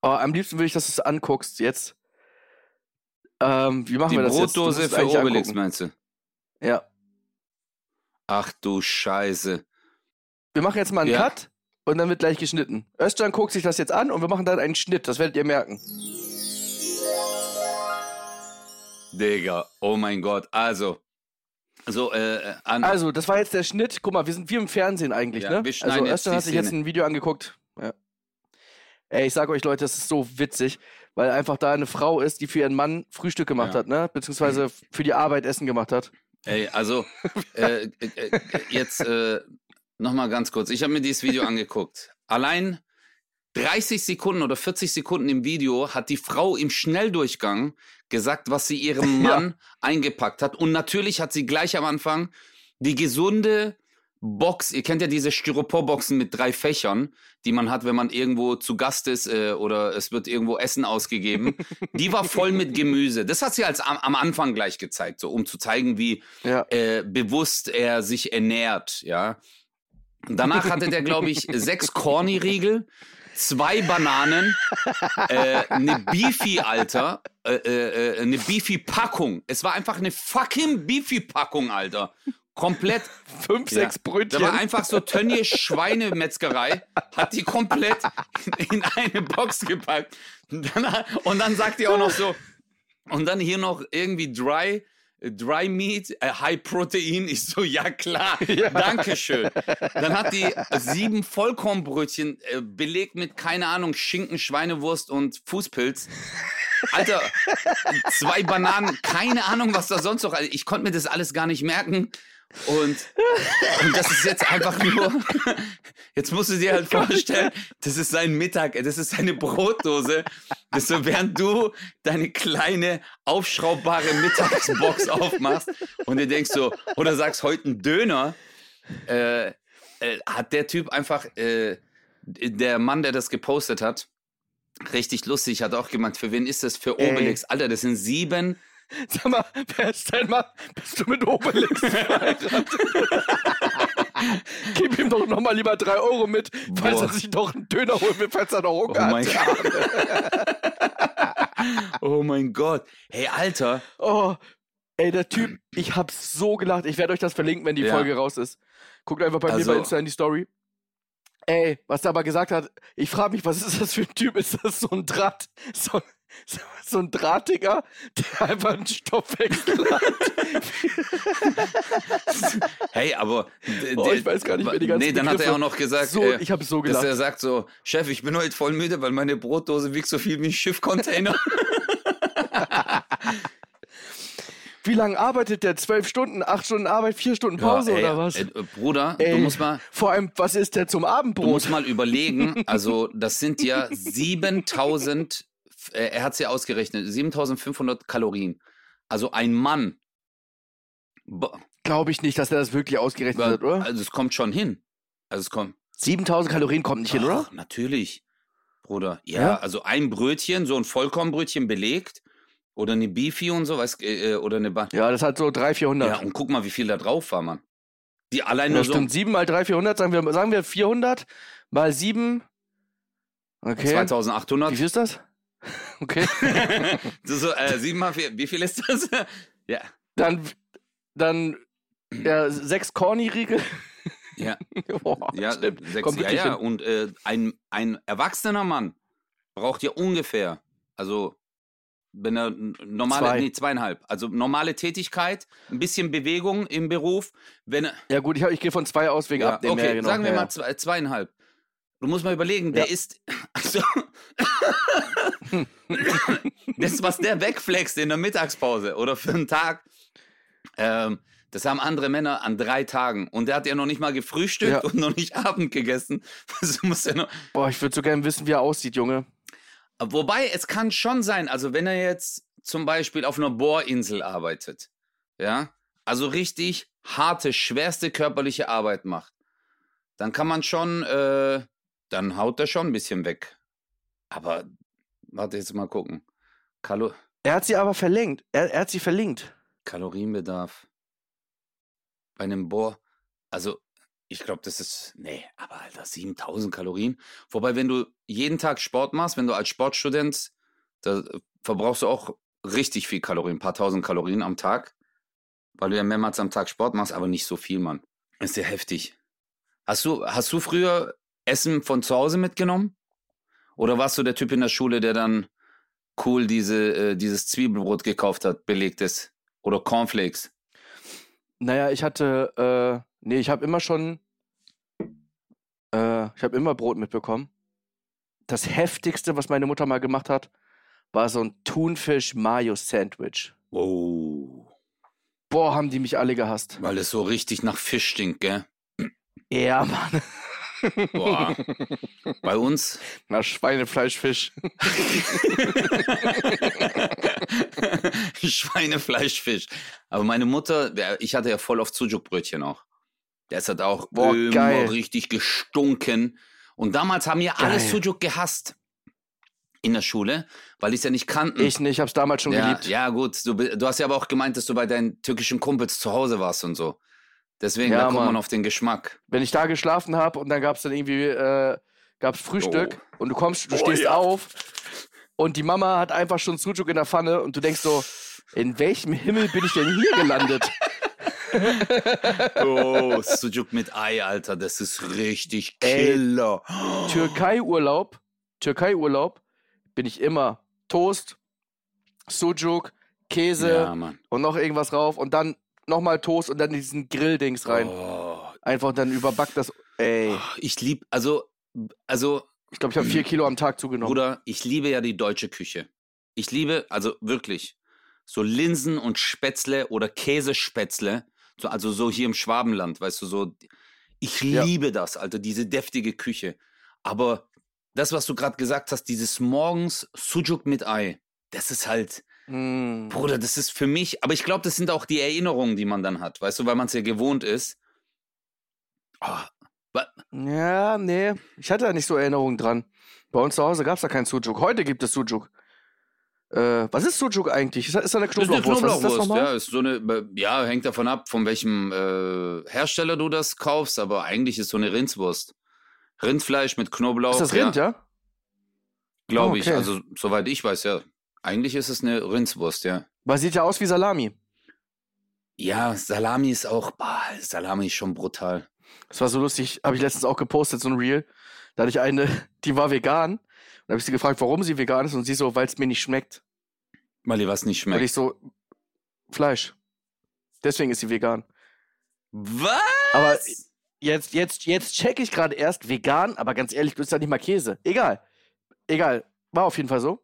Oh, am liebsten will ich, dass du es anguckst jetzt. Ähm, wie machen Die wir das jetzt? Du Brotdose für Obelix, angucken. meinst du? Ja. Ach du Scheiße. Wir machen jetzt mal einen Ja. Cut und dann wird gleich geschnitten. Özcan guckt sich das jetzt an und wir machen dann einen Schnitt. Das werdet ihr merken. Digga, oh mein Gott. Also, so, äh, an, Also, das war jetzt der Schnitt. Guck mal, wir sind wie im Fernsehen eigentlich, Ja, ne? wir Also, die hat sich jetzt ein Video angeguckt. Ja. Ey, ich sag euch, Leute, das ist so witzig, weil einfach da eine Frau ist, die für ihren Mann Frühstück gemacht Ja. hat, ne? Beziehungsweise für die Arbeit Essen gemacht hat. Ey, also, äh, äh, äh, jetzt äh, nochmal ganz kurz. Ich habe mir dieses Video angeguckt. Allein 30 Sekunden oder 40 Sekunden im Video hat die Frau im Schnelldurchgang gesagt, was sie ihrem Ja. Mann eingepackt hat. Und natürlich hat sie gleich am Anfang die gesunde Box, ihr kennt ja diese Styroporboxen mit drei Fächern, die man hat, wenn man irgendwo zu Gast ist äh, oder es wird irgendwo Essen ausgegeben. Die war voll mit Gemüse. Das hat sie als am, am Anfang gleich gezeigt, so um zu zeigen, wie Ja. äh, bewusst er sich ernährt, ja. Danach hatte der, glaube ich, sechs Corny-Riegel, zwei Bananen, äh, eine Beefy, Alter, äh, äh, äh, eine Beefy-Packung. Es war einfach eine fucking Beefy-Packung, Alter. Komplett. Fünf, Ja. sechs Brötchen. Da war einfach so Tönnies Schweinemetzgerei, hat die komplett in eine Box gepackt. Und dann, und dann sagt die auch noch so, und dann hier noch irgendwie Dry, Dry Meat, äh, High Protein. Ich so, ja klar, Dankeschön. Dann hat die sieben Vollkornbrötchen äh, belegt mit, keine Ahnung, Schinken, Schweinewurst und Fußpilz. Alter, zwei Bananen, keine Ahnung, was da sonst noch. Also ich konnte mir das alles gar nicht merken. Und, und das ist jetzt einfach nur. Jetzt musst du dir halt vorstellen, das ist sein Mittag, das ist seine Brotdose. Das ist so, während du deine kleine aufschraubbare Mittagsbox aufmachst und dir denkst so, oder sagst heute ein Döner, äh, äh, hat der Typ einfach, äh, der Mann, der das gepostet hat, richtig lustig, hat auch gemeint, für wen ist das für Ey. Obelix? Alter, das sind sieben Sag mal, wer ist dein Mann? Bist du mit Obelix verheiratet? Gib ihm doch nochmal lieber drei Euro mit, falls Boah. er sich noch einen Döner holen will, falls er noch Oh Hunger mein hat. Oh mein Gott. Hey, Alter. Oh, ey, der Typ, ich hab so gelacht. Ich werde euch das verlinken, wenn die Ja. Folge raus ist. Guckt einfach bei Also- mir bei Insta in die Story. Ey, was er aber gesagt hat, ich frage mich, was ist das für ein Typ? Ist das so ein Draht, so, so ein Drahtiger, der einfach einen Stoffwechsel hat? hey, aber. Oh, ich weiß gar nicht mehr die ganze Nee, dann hat er auch noch gesagt, so, äh, ich habe so gelacht. dass er sagt so, Chef, ich bin heute voll müde, weil meine Brotdose wiegt so viel wie ein Schiffcontainer. Wie lange arbeitet der? Zwölf Stunden, acht Stunden Arbeit, vier Stunden Pause Ja, ey, oder was? Äh, Bruder, Ey, du musst mal. Vor allem, was ist der zum Du Abendbrot? musst mal überlegen, also das sind ja 7000, äh, er hat es ja ausgerechnet, 7500 Kalorien. Also ein Mann, Glaube ich nicht, dass er das wirklich ausgerechnet hat, oder? also es kommt schon hin. Also es kommt. 7000 Kalorien kommt nicht hin, oder? Ach, natürlich, Bruder. Ja, Ja? also ein Brötchen, so ein Vollkornbrötchen belegt oder eine Beefy und so, weißt, äh, oder eine Ba- Ja, das hat so 300, 400. Ja, und guck mal, wie viel da drauf war, Mann. Die allein Ja, nur so stimmt. 7 mal 3, 400, sagen wir, sagen wir 400 mal 7. Okay. 2800. Wie viel ist das? Okay. so, äh, sieben mal vier, wie viel ist das? ja, dann, dann, ja, sechs Corny-Riegel. ja. Boah, Ja, stimmt. sechs, Kommt ja, ja. hin. Und äh, ein, ein erwachsener Mann braucht ja ungefähr, also wenn er normale, Zwei. nee, zweieinhalb, also normale Tätigkeit, ein bisschen Bewegung im Beruf, wenn er, Ja, gut, ich, ich gehe von zwei aus wegen ja, Abnehmen. okay, ja, genau. sagen wir mal zwei, zweieinhalb. Du musst mal überlegen, der Ja. ist, also, das, was der wegflext in der Mittagspause oder für einen Tag, ähm, das haben andere Männer an drei Tagen. Und der hat ja noch nicht mal gefrühstückt Ja. und noch nicht Abend gegessen. Muss ja noch, Boah, ich würde so gerne wissen, wie er aussieht, Junge. Wobei, es kann schon sein, also wenn er jetzt zum Beispiel auf einer Bohrinsel arbeitet, ja, also richtig harte, schwerste körperliche Arbeit macht, dann kann man schon, äh, dann haut er schon ein bisschen weg. Aber, warte jetzt mal gucken. Kalo Er hat sie aber verlinkt. Er, er hat sie verlinkt. Kalorienbedarf bei einem Bohr, also ich glaube, das ist, nee, aber Alter, 7000 Kalorien. Wobei, wenn du jeden Tag Sport machst, wenn du als Sportstudent, da verbrauchst du auch richtig viel Kalorien, ein paar tausend Kalorien am Tag, weil du ja mehrmals am Tag Sport machst, aber nicht so viel, Mann. Ist ja heftig. Hast du, hast du früher Essen von zu Hause mitgenommen? Oder warst du der Typ in der Schule, der dann cool diese, äh, dieses Zwiebelbrot gekauft hat, belegtes? Oder Cornflakes? Naja, ich hatte, äh, nee, ich habe immer schon, äh, ich habe immer Brot mitbekommen. Das heftigste, was meine Mutter mal gemacht hat, war so ein Thunfisch-Mayo-Sandwich. Wow. Boah, haben die mich alle gehasst. Weil es so richtig nach Fisch stinkt, gell? Ja, Mann. Boah. Bei uns. Na, Schweinefleischfisch. Schweinefleischfisch. Aber meine Mutter, ja, ich hatte ja voll auf Sujuk-Brötchen auch. Das hat auch Boah, immer geil. richtig gestunken. Und damals haben wir alle. Sujuk gehasst in der Schule, weil die es ja nicht kannten. Ich nicht, hab's damals schon ja, geliebt. ja, gut. Du, du hast ja aber auch gemeint, dass du bei deinen türkischen Kumpels zu Hause warst und so. Deswegen, Ja, da kommt man Mann. auf den Geschmack. Wenn ich da geschlafen habe und dann gab's dann irgendwie, äh, gab's Frühstück und du kommst, du Oh, stehst ja. auf und die Mama hat einfach schon Sujuk in der Pfanne und du denkst so, in welchem Himmel bin ich denn hier gelandet? Oh, Sujuk mit Ei, Alter, das ist richtig killer. Türkei-Urlaub, Türkei-Urlaub bin ich immer Toast, Sujuk, Käse Ja, und noch irgendwas rauf und dann nochmal Toast und dann diesen Grilldings rein. Oh, Einfach dann überbackt das. Ey, ich lieb, also, also, ich glaube, ich habe vier Kilo am Tag zugenommen. Bruder, ich liebe ja die deutsche Küche. Ich liebe, also wirklich, so Linsen und Spätzle oder Käsespätzle, so, also so hier im Schwabenland, weißt du, so, ich Ja. liebe das, Alter, diese deftige Küche. Aber das, was du gerade gesagt hast, dieses morgens Sujuk mit Ei, das ist halt, Mm. Bruder, das ist für mich, aber ich glaube, das sind auch die Erinnerungen, die man dann hat, weißt du, weil man es ja gewohnt ist. Wa- Ja, nee, ich hatte da nicht so Erinnerungen dran. Bei uns zu Hause gab es da keinen Sujuk. Heute gibt es Sujuk. Äh, was ist Sujuk eigentlich? Ist, ist da eine Das ist eine Knoblauchwurst? Ist das Knoblauchwurst, nochmal? ja, ist so eine, ja, hängt davon ab, von welchem äh, Hersteller du das kaufst, aber eigentlich ist so eine Rindswurst. Rindfleisch mit Knoblauch. ist das Rind, ja? Glaube Oh, ich, okay. also soweit ich weiß, ja. Eigentlich ist es eine Rindswurst, ja. Weil sieht ja aus wie Salami. Ja, Salami ist auch, boah, Salami ist schon brutal. Das war so lustig, habe ich letztens auch gepostet, so ein Reel. Da hatte ich eine, die war vegan. Und da habe ich sie gefragt, warum sie vegan ist. Und sie so, weil es mir nicht schmeckt. Weil ihr was nicht schmeckt. ich so, Fleisch. Deswegen ist sie vegan. was? Aber jetzt, jetzt, jetzt check ich gerade erst vegan, aber ganz ehrlich, du isst ja nicht mal Käse. Egal. Egal. War auf jeden Fall so.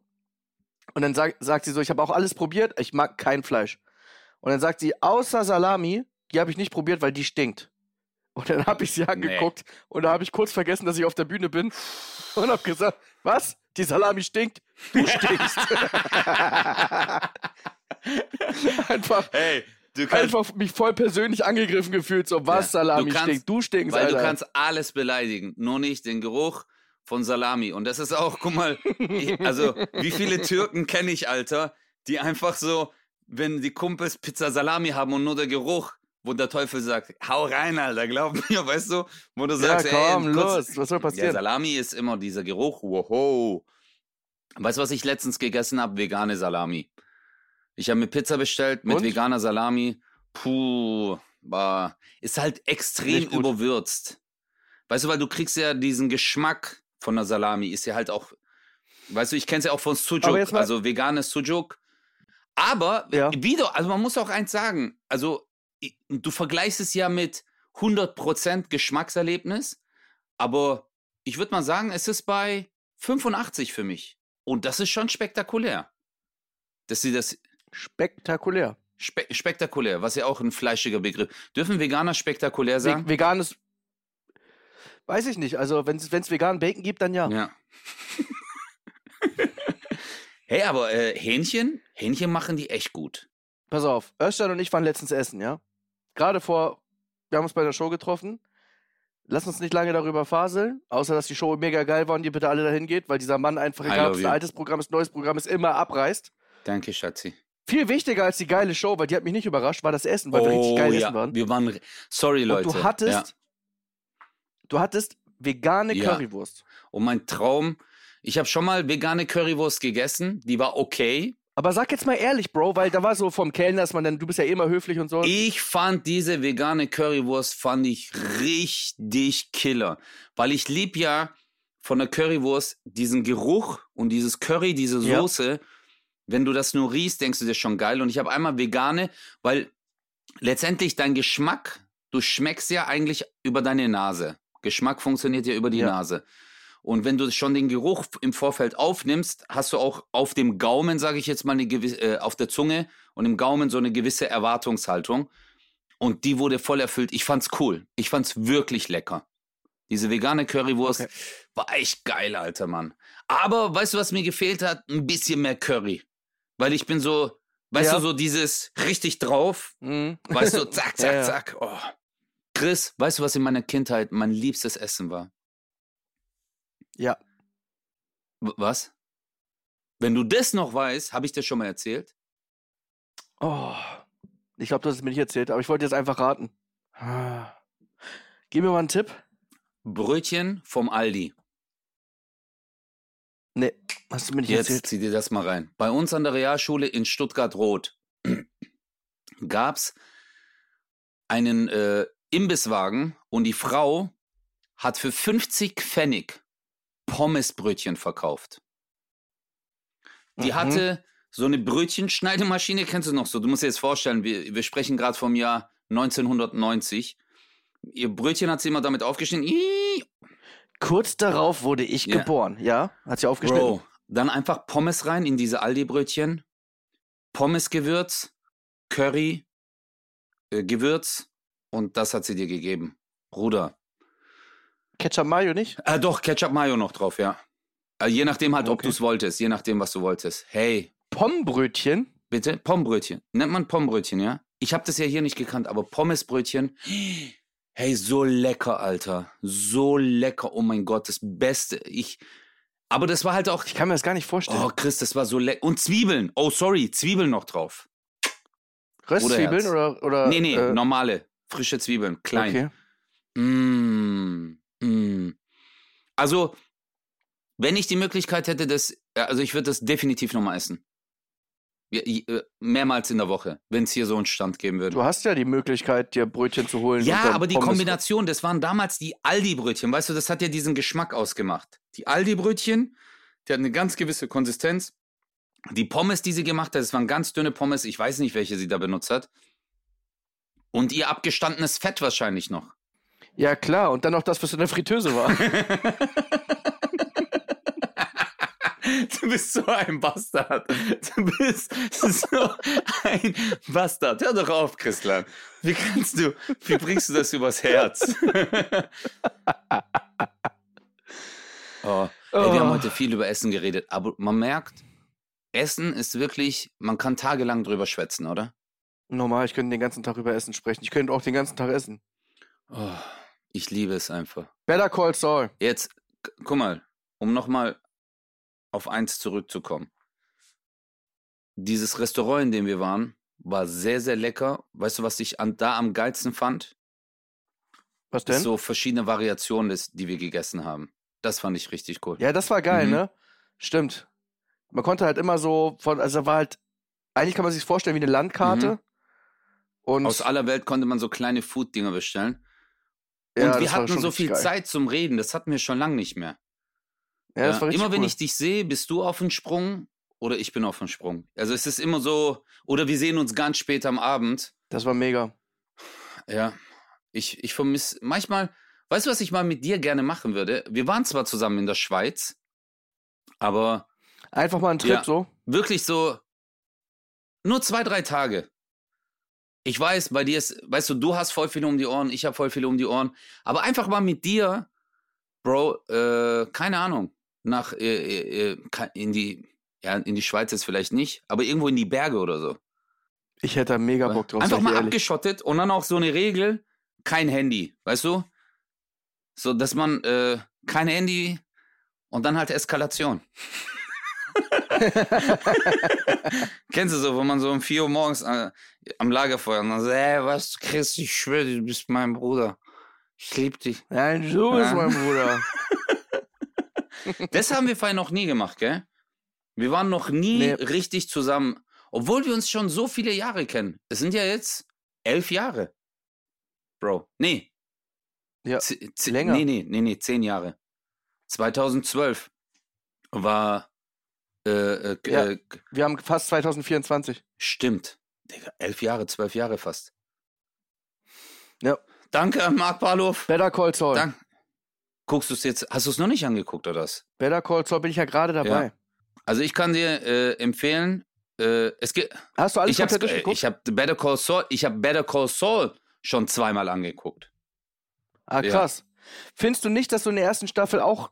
Und dann sag, sagt sie so, ich habe auch alles probiert, ich mag kein Fleisch. Und dann sagt sie, außer Salami, die habe ich nicht probiert, weil die stinkt. Und dann habe ich sie angeguckt und da habe ich kurz vergessen, dass ich auf der Bühne bin und habe gesagt, was? Die Salami stinkt? Du stinkst. einfach, Hey, du kannst, einfach mich voll persönlich angegriffen gefühlt, so was Ja, du Salami kannst- stinkt. Du stinkst, weil Alter. du kannst alles beleidigen, nur nicht den Geruch von Salami. Und das ist auch, guck mal, also wie viele Türken kenne ich, Alter, die einfach so, wenn die Kumpels Pizza Salami haben und nur der Geruch, wo der Teufel sagt, hau rein, Alter, glaub mir, weißt du, wo du ja, sagst, komm, ey, kurz, los, was soll Ja, passieren? Salami ist immer dieser Geruch. Wow. Weißt du, was ich letztens gegessen habe? Vegane Salami. Ich habe mir Pizza bestellt mit Und? veganer Salami. Puh, war, ist halt extrem überwürzt. Weißt du, weil du kriegst ja diesen Geschmack von der Salami, ist ja halt auch, weißt du, ich kenne es ja auch von Sujuk, also veganes Sujuk. Aber Ja. wieder, also man muss auch eins sagen, also du vergleichst es ja mit 100% Geschmackserlebnis, aber ich würde mal sagen, es ist bei 85 für mich. Und das ist schon spektakulär. Dass sie das Spektakulär. spe spektakulär, was ja auch ein fleischiger Begriff. Dürfen Veganer spektakulär sagen? Ve veganes. Weiß ich nicht. Also, wenn es veganen Bacon gibt, dann ja. Ja. hey, aber äh, Hähnchen, Hähnchen machen die echt gut. Pass auf. Özcan und ich waren letztens essen, ja? Gerade vor. Wir haben uns bei der Show getroffen. Lass uns nicht lange darüber faseln, außer dass die Show mega geil war und ihr bitte alle dahin geht, weil dieser Mann einfach, egal ob es ein altes Programm ist, neues Programm ist, immer abreißt. Danke, Schatzi. Viel wichtiger als die geile Show, weil die hat mich nicht überrascht, war das Essen, weil wir richtig geil Oh, ja. essen waren. Wir waren, re- sorry Leute. Und du hattest, Ja. Du hattest vegane Ja. Currywurst. Und mein Traum, ich habe schon mal vegane Currywurst gegessen, die war okay. Aber sag jetzt mal ehrlich, Bro, weil da war so vom Kellner, dass man dann, du bist ja eh immer höflich und so. Ich fand diese vegane Currywurst fand ich richtig killer, weil ich lieb ja von der Currywurst diesen Geruch und dieses Curry, diese Ja. Soße. Wenn du das nur riechst, denkst du dir schon geil. Und ich habe einmal vegane, weil letztendlich dein Geschmack, du schmeckst ja eigentlich über deine Nase. Geschmack funktioniert ja über die Ja. Nase. Und wenn du schon den Geruch im Vorfeld aufnimmst, hast du auch auf dem Gaumen, sage ich jetzt mal, eine gewisse, äh, auf der Zunge und im Gaumen so eine gewisse Erwartungshaltung. Und die wurde voll erfüllt. Ich fand's cool. Ich fand's wirklich lecker. Diese vegane Currywurst Okay. war echt geil, alter Mann. Aber weißt du, was mir gefehlt hat? Ein bisschen mehr Curry. Weil ich bin so, weißt Ja. du, so dieses richtig drauf. Mhm. Weißt du, zack, zack, Ja, ja. zack. Oh. Chris, weißt du, was in meiner Kindheit mein liebstes Essen war? Ja. W was? Wenn du das noch weißt, habe ich dir schon mal erzählt. Oh. Ich glaube, du hast es mir nicht erzählt, aber ich wollte jetzt einfach raten. Gib mir mal einen Tipp. Brötchen vom Aldi. Nee, hast du mir nicht Jetzt erzählt. zieh dir das mal rein. Bei uns an der Realschule in Stuttgart-Rot gab's einen äh, Imbisswagen und die Frau hat für 50 Pfennig Pommesbrötchen verkauft. Die Mhm. hatte so eine Brötchenschneidemaschine, kennst du noch so? Du musst dir jetzt vorstellen, wir, wir sprechen gerade vom Jahr 1990. Ihr Brötchen hat sie immer damit aufgeschnitten. Ih, Kurz darauf wurde ich Ja. geboren, ja? Hat sie aufgeschnitten? Bro, dann einfach Pommes rein in diese Aldi-Brötchen. Pommesgewürz, Curry, äh, Gewürz und das hat sie dir gegeben. Bruder. Ketchup Mayo nicht? Äh, doch, Ketchup Mayo noch drauf, ja. Äh, je nachdem halt, ob Okay. du es wolltest. Je nachdem, was du wolltest. Hey, Pombrötchen? bitte, Pommbrötchen. Nennt man Pommbrötchen, ja? Ich habe das ja hier nicht gekannt, aber Pommesbrötchen. Hey, so lecker, Alter. So lecker. Oh mein Gott, das Beste. Ich. Aber das war halt auch. Ich kann mir das gar nicht vorstellen. Oh, Chris, das war so lecker. Und Zwiebeln. Oh, sorry, Zwiebeln noch drauf. Röstzwiebeln oder, oder? nee, nee, äh, normale, frische Zwiebeln, klein. Okay. Mm, mm. Also, wenn ich die Möglichkeit hätte, das, äh, also ich würde das definitiv nochmal essen. Äh, mehrmals in der Woche, wenn es hier so einen Stand geben würde. Du hast ja die Möglichkeit, dir Brötchen zu holen. Ja, aber die Pommes- Kombination, das waren damals die Aldi-Brötchen, weißt du, das hat ja diesen Geschmack ausgemacht. Die Aldi-Brötchen, die hatten eine ganz gewisse Konsistenz. Die Pommes, die sie gemacht hat, das waren ganz dünne Pommes, ich weiß nicht, welche sie da benutzt hat. Und ihr abgestandenes Fett wahrscheinlich noch. Ja, klar. Und dann noch das, was in der Fritteuse war. Du bist so ein Bastard. Du bist so ein Bastard. Hör doch auf, Christian. Wie kannst du, wie bringst du das übers Herz? oh. Ey, wir haben heute viel über Essen geredet, aber man merkt, Essen ist wirklich, man kann tagelang drüber schwätzen, oder? Normal, ich könnte den ganzen Tag über Essen sprechen. Ich könnte auch den ganzen Tag essen. Oh, ich liebe es einfach. Better Call Saul. Jetzt, guck mal, um nochmal auf eins zurückzukommen. Dieses Restaurant, in dem wir waren, war sehr, sehr lecker. Weißt du, was ich an, da am geilsten fand? Was denn? So verschiedene Variationen, des, die wir gegessen haben. Das fand ich richtig cool. Ja, das war geil, Mhm. ne? Stimmt. Man konnte halt immer so von, also war halt, eigentlich kann man sich vorstellen wie eine Landkarte. Mhm. Und Aus aller Welt konnte man so kleine Food-Dinger bestellen. Und wir hatten so viel geil. Zeit zum Reden. Das hatten wir schon lange nicht mehr. Ja, Ja, immer wenn cool. ich dich sehe, bist du auf dem Sprung oder ich bin auf dem Sprung. Also es ist immer so, oder wir sehen uns ganz spät am Abend. Das war mega. Ja, ich, ich vermisse manchmal, weißt du, was ich mal mit dir gerne machen würde? Wir waren zwar zusammen in der Schweiz, aber Einfach mal ein Trip Ja. so. wirklich so nur zwei, drei Tage. Ich weiß, bei dir ist, weißt du, du hast voll viel um die Ohren, ich habe voll viel um die Ohren, aber einfach mal mit dir, Bro, äh, keine Ahnung, nach äh, äh, äh, in die, ja, in die Schweiz jetzt vielleicht nicht, aber irgendwo in die Berge oder so. Ich hätte da mega Bock drauf. Einfach mal ehrlich. abgeschottet und dann auch so eine Regel, kein Handy, weißt du? So, dass man äh, kein Handy und dann halt Eskalation. Kennst du so, wo man so um 4 Uhr morgens äh, am Lagerfeuer und dann so, ey, was, Chris, ich schwöre, du bist mein Bruder. Ich lieb dich. Nein, du bist Ja. mein Bruder. Das haben wir vorher noch nie gemacht, gell? Wir waren noch nie Nee. richtig zusammen, obwohl wir uns schon so viele Jahre kennen. Es sind ja jetzt elf Jahre. Bro. Nee. Ja, z- länger. Nee, nee, nee, nee, zehn Jahre. 2012 war, äh, äh, Ja. äh, Wir haben fast 2024. stimmt. Digga, elf Jahre, zwölf Jahre fast. Ja. Danke, Marc Barlow. Better Call Saul. Dank. Guckst du es jetzt, hast du es noch nicht angeguckt oder was? Better Call Saul bin ich ja gerade dabei. Ja. Also ich kann dir äh, empfehlen, äh, es gibt, Hast du alles ich habe komplett durchgeguckt? ich hab Better Call Saul, ich habe Better Call Saul schon zweimal angeguckt. ah, ja. krass. Findest du nicht, dass so in der ersten Staffel auch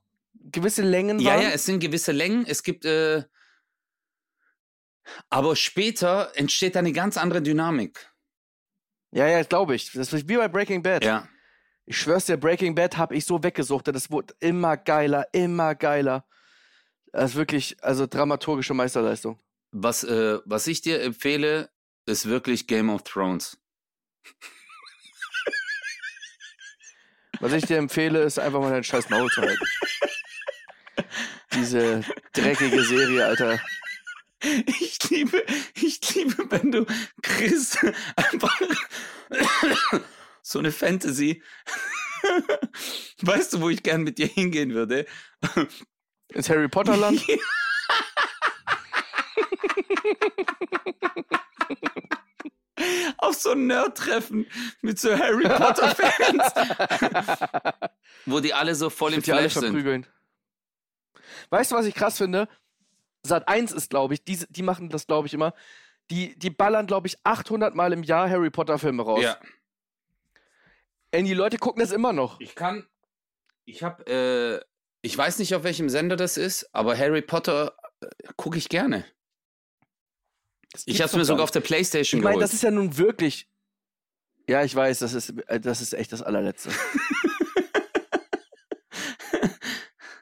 gewisse Längen Ja, waren? ja, es sind gewisse Längen, es gibt, äh, aber später entsteht eine ganz andere Dynamik. ja, ja, glaube ich. Das ist wie bei Breaking Bad. Ja, Ich schwör's dir, Breaking Bad habe ich so weggesuchtet. Das wurde immer geiler, immer geiler. Das ist wirklich, also dramaturgische Meisterleistung. was, äh, was ich dir empfehle, ist wirklich Game of Thrones. Was ich dir empfehle, ist einfach mal deinen scheiß Maul zu halten. Diese dreckige Serie, Alter. Ich liebe, ich liebe, wenn du Chris einfach so eine Fantasy. Weißt du, wo ich gern mit dir hingehen würde? Ins Harry Potter Land? Auf so ein Nerd-Treffen mit so Harry Potter-Fans, wo die alle so voll im die alle Flash sind. Weißt du, was ich krass finde? Sat 1 ist, glaube ich, die, die machen das, glaube ich, immer. Die, die ballern, glaube ich, 800 Mal im Jahr Harry Potter-Filme raus. Ja, Ey, die Leute gucken das immer noch. ich kann, ich habe, äh, ich weiß nicht, auf welchem Sender das ist, aber Harry Potter äh, gucke ich gerne. Ich habe es mir gar sogar auf der Playstation Ich meine, geholt. das ist ja nun wirklich. Ja, ich weiß, das ist, äh, das ist echt das allerletzte.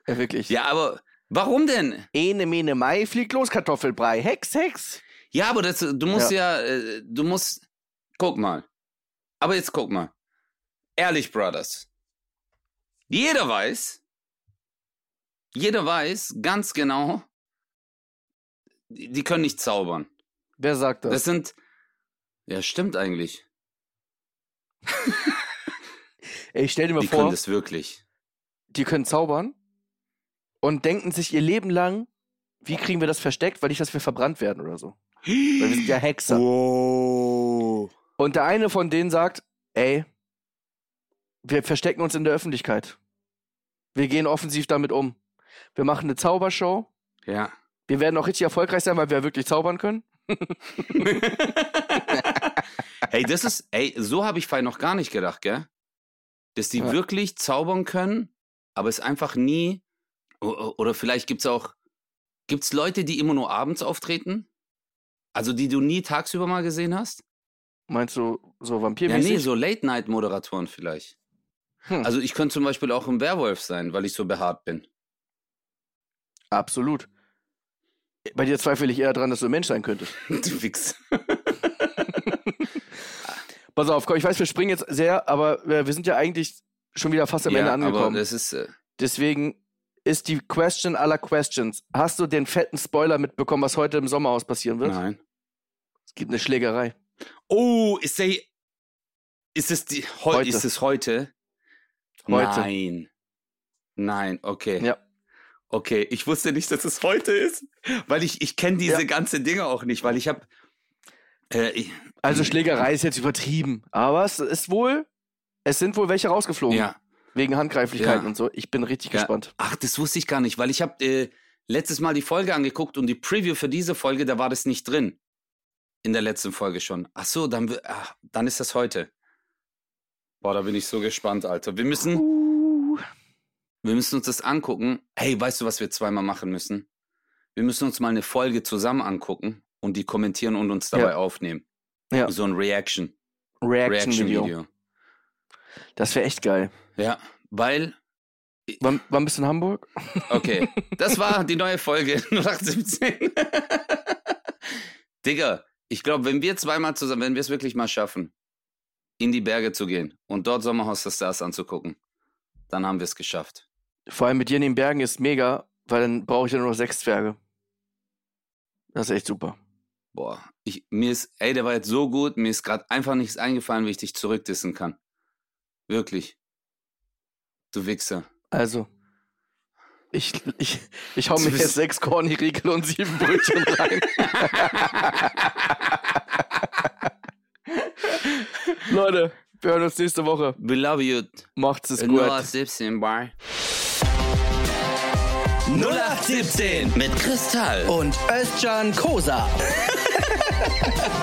ja, wirklich. ja, aber warum denn? Ene, mene, Mai, fliegt los, Kartoffelbrei. Hex, Hex. Ja, aber das, du musst ja, äh, du musst, guck mal. Aber jetzt guck mal. Ehrlich, Brothers. Jeder weiß, jeder weiß ganz genau, die, die können nicht zaubern. Wer sagt das? Das sind. Ja, stimmt eigentlich. Ey, stell dir mal Die vor, können das wirklich. die können zaubern und denken sich ihr Leben lang, wie kriegen wir das versteckt, weil nicht, dass wir verbrannt werden oder so. Weil wir sind ja Hexer. Wow. Und der eine von denen sagt, ey, wir verstecken uns in der Öffentlichkeit. Wir gehen offensiv damit um. Wir machen eine Zaubershow. Ja. Wir werden auch richtig erfolgreich sein, weil wir wirklich zaubern können. Ey, das ist, ey, so habe ich vorhin noch gar nicht gedacht, gell? Dass die Ja. wirklich zaubern können, aber es einfach nie, oder vielleicht gibt's auch, gibt's Leute, die immer nur abends auftreten? Also die du nie tagsüber mal gesehen hast? Meinst du so Ja, vampirmäßig? nee, so Late-Night-Moderatoren vielleicht. Hm. Also ich könnte zum Beispiel auch ein Werwolf sein, weil ich so behaart bin. Absolut. Bei dir zweifle ich eher dran, dass du ein Mensch sein könntest. du Wichs. Pass auf, komm, ich weiß, wir springen jetzt sehr, aber äh, wir sind ja eigentlich schon wieder fast am Ende Ja, aber angekommen. das ist, äh, Deswegen ist die Question aller Questions. Hast du den fetten Spoiler mitbekommen, was heute im Sommerhaus passieren wird? nein. Es gibt eine Schlägerei. Oh, ist der, ist es die, heu, Heute. ist es heute? Heute. Nein. Nein, okay. Ja. Okay, ich wusste nicht, dass es heute ist, weil ich, ich kenne diese Ja. ganze Dinge auch nicht, weil ich habe, äh, ich, Also Schlägerei ist jetzt übertrieben, aber es ist wohl, es sind wohl welche rausgeflogen. ja, Wegen Handgreiflichkeiten Ja. und so. Ich bin richtig Ja. gespannt. Ach, das wusste ich gar nicht, weil ich habe äh, letztes Mal die Folge angeguckt und die Preview für diese Folge, da war das nicht drin. In der letzten Folge schon. Ach so, dann, ach, dann ist das heute. Boah, da bin ich so gespannt, Alter. Wir müssen, Uh, wir müssen uns das angucken. Hey, weißt du, was wir zweimal machen müssen? Wir müssen uns mal eine Folge zusammen angucken und die kommentieren und uns dabei Ja. aufnehmen. Ja. So ein Reaction. Reaction-Video. Reaction-Video. Das wäre echt geil. Ja, weil Wann, wann bist du in Hamburg? Okay, das war die neue Folge 0817. Digga, ich glaube, wenn wir zweimal zusammen, wenn wir es wirklich mal schaffen, in die Berge zu gehen und dort Sommerhaus der Stars anzugucken, dann haben wir es geschafft. Vor allem mit dir in den Bergen ist mega, weil dann brauche ich ja nur noch sechs Zwerge. Das ist echt super. Boah, ich, mir ist, ey, der war jetzt so gut, mir ist gerade einfach nichts eingefallen, wie ich dich zurückdissen kann. Wirklich. Du Wichser. Also, ich, ich, ich hau mir jetzt sechs Kornriegel und sieben Brötchen rein. Leute, wir hören uns nächste Woche. We love you. Macht's es gut. 0817, bye. 0817 mit Kristall. Und Özcan Kosa.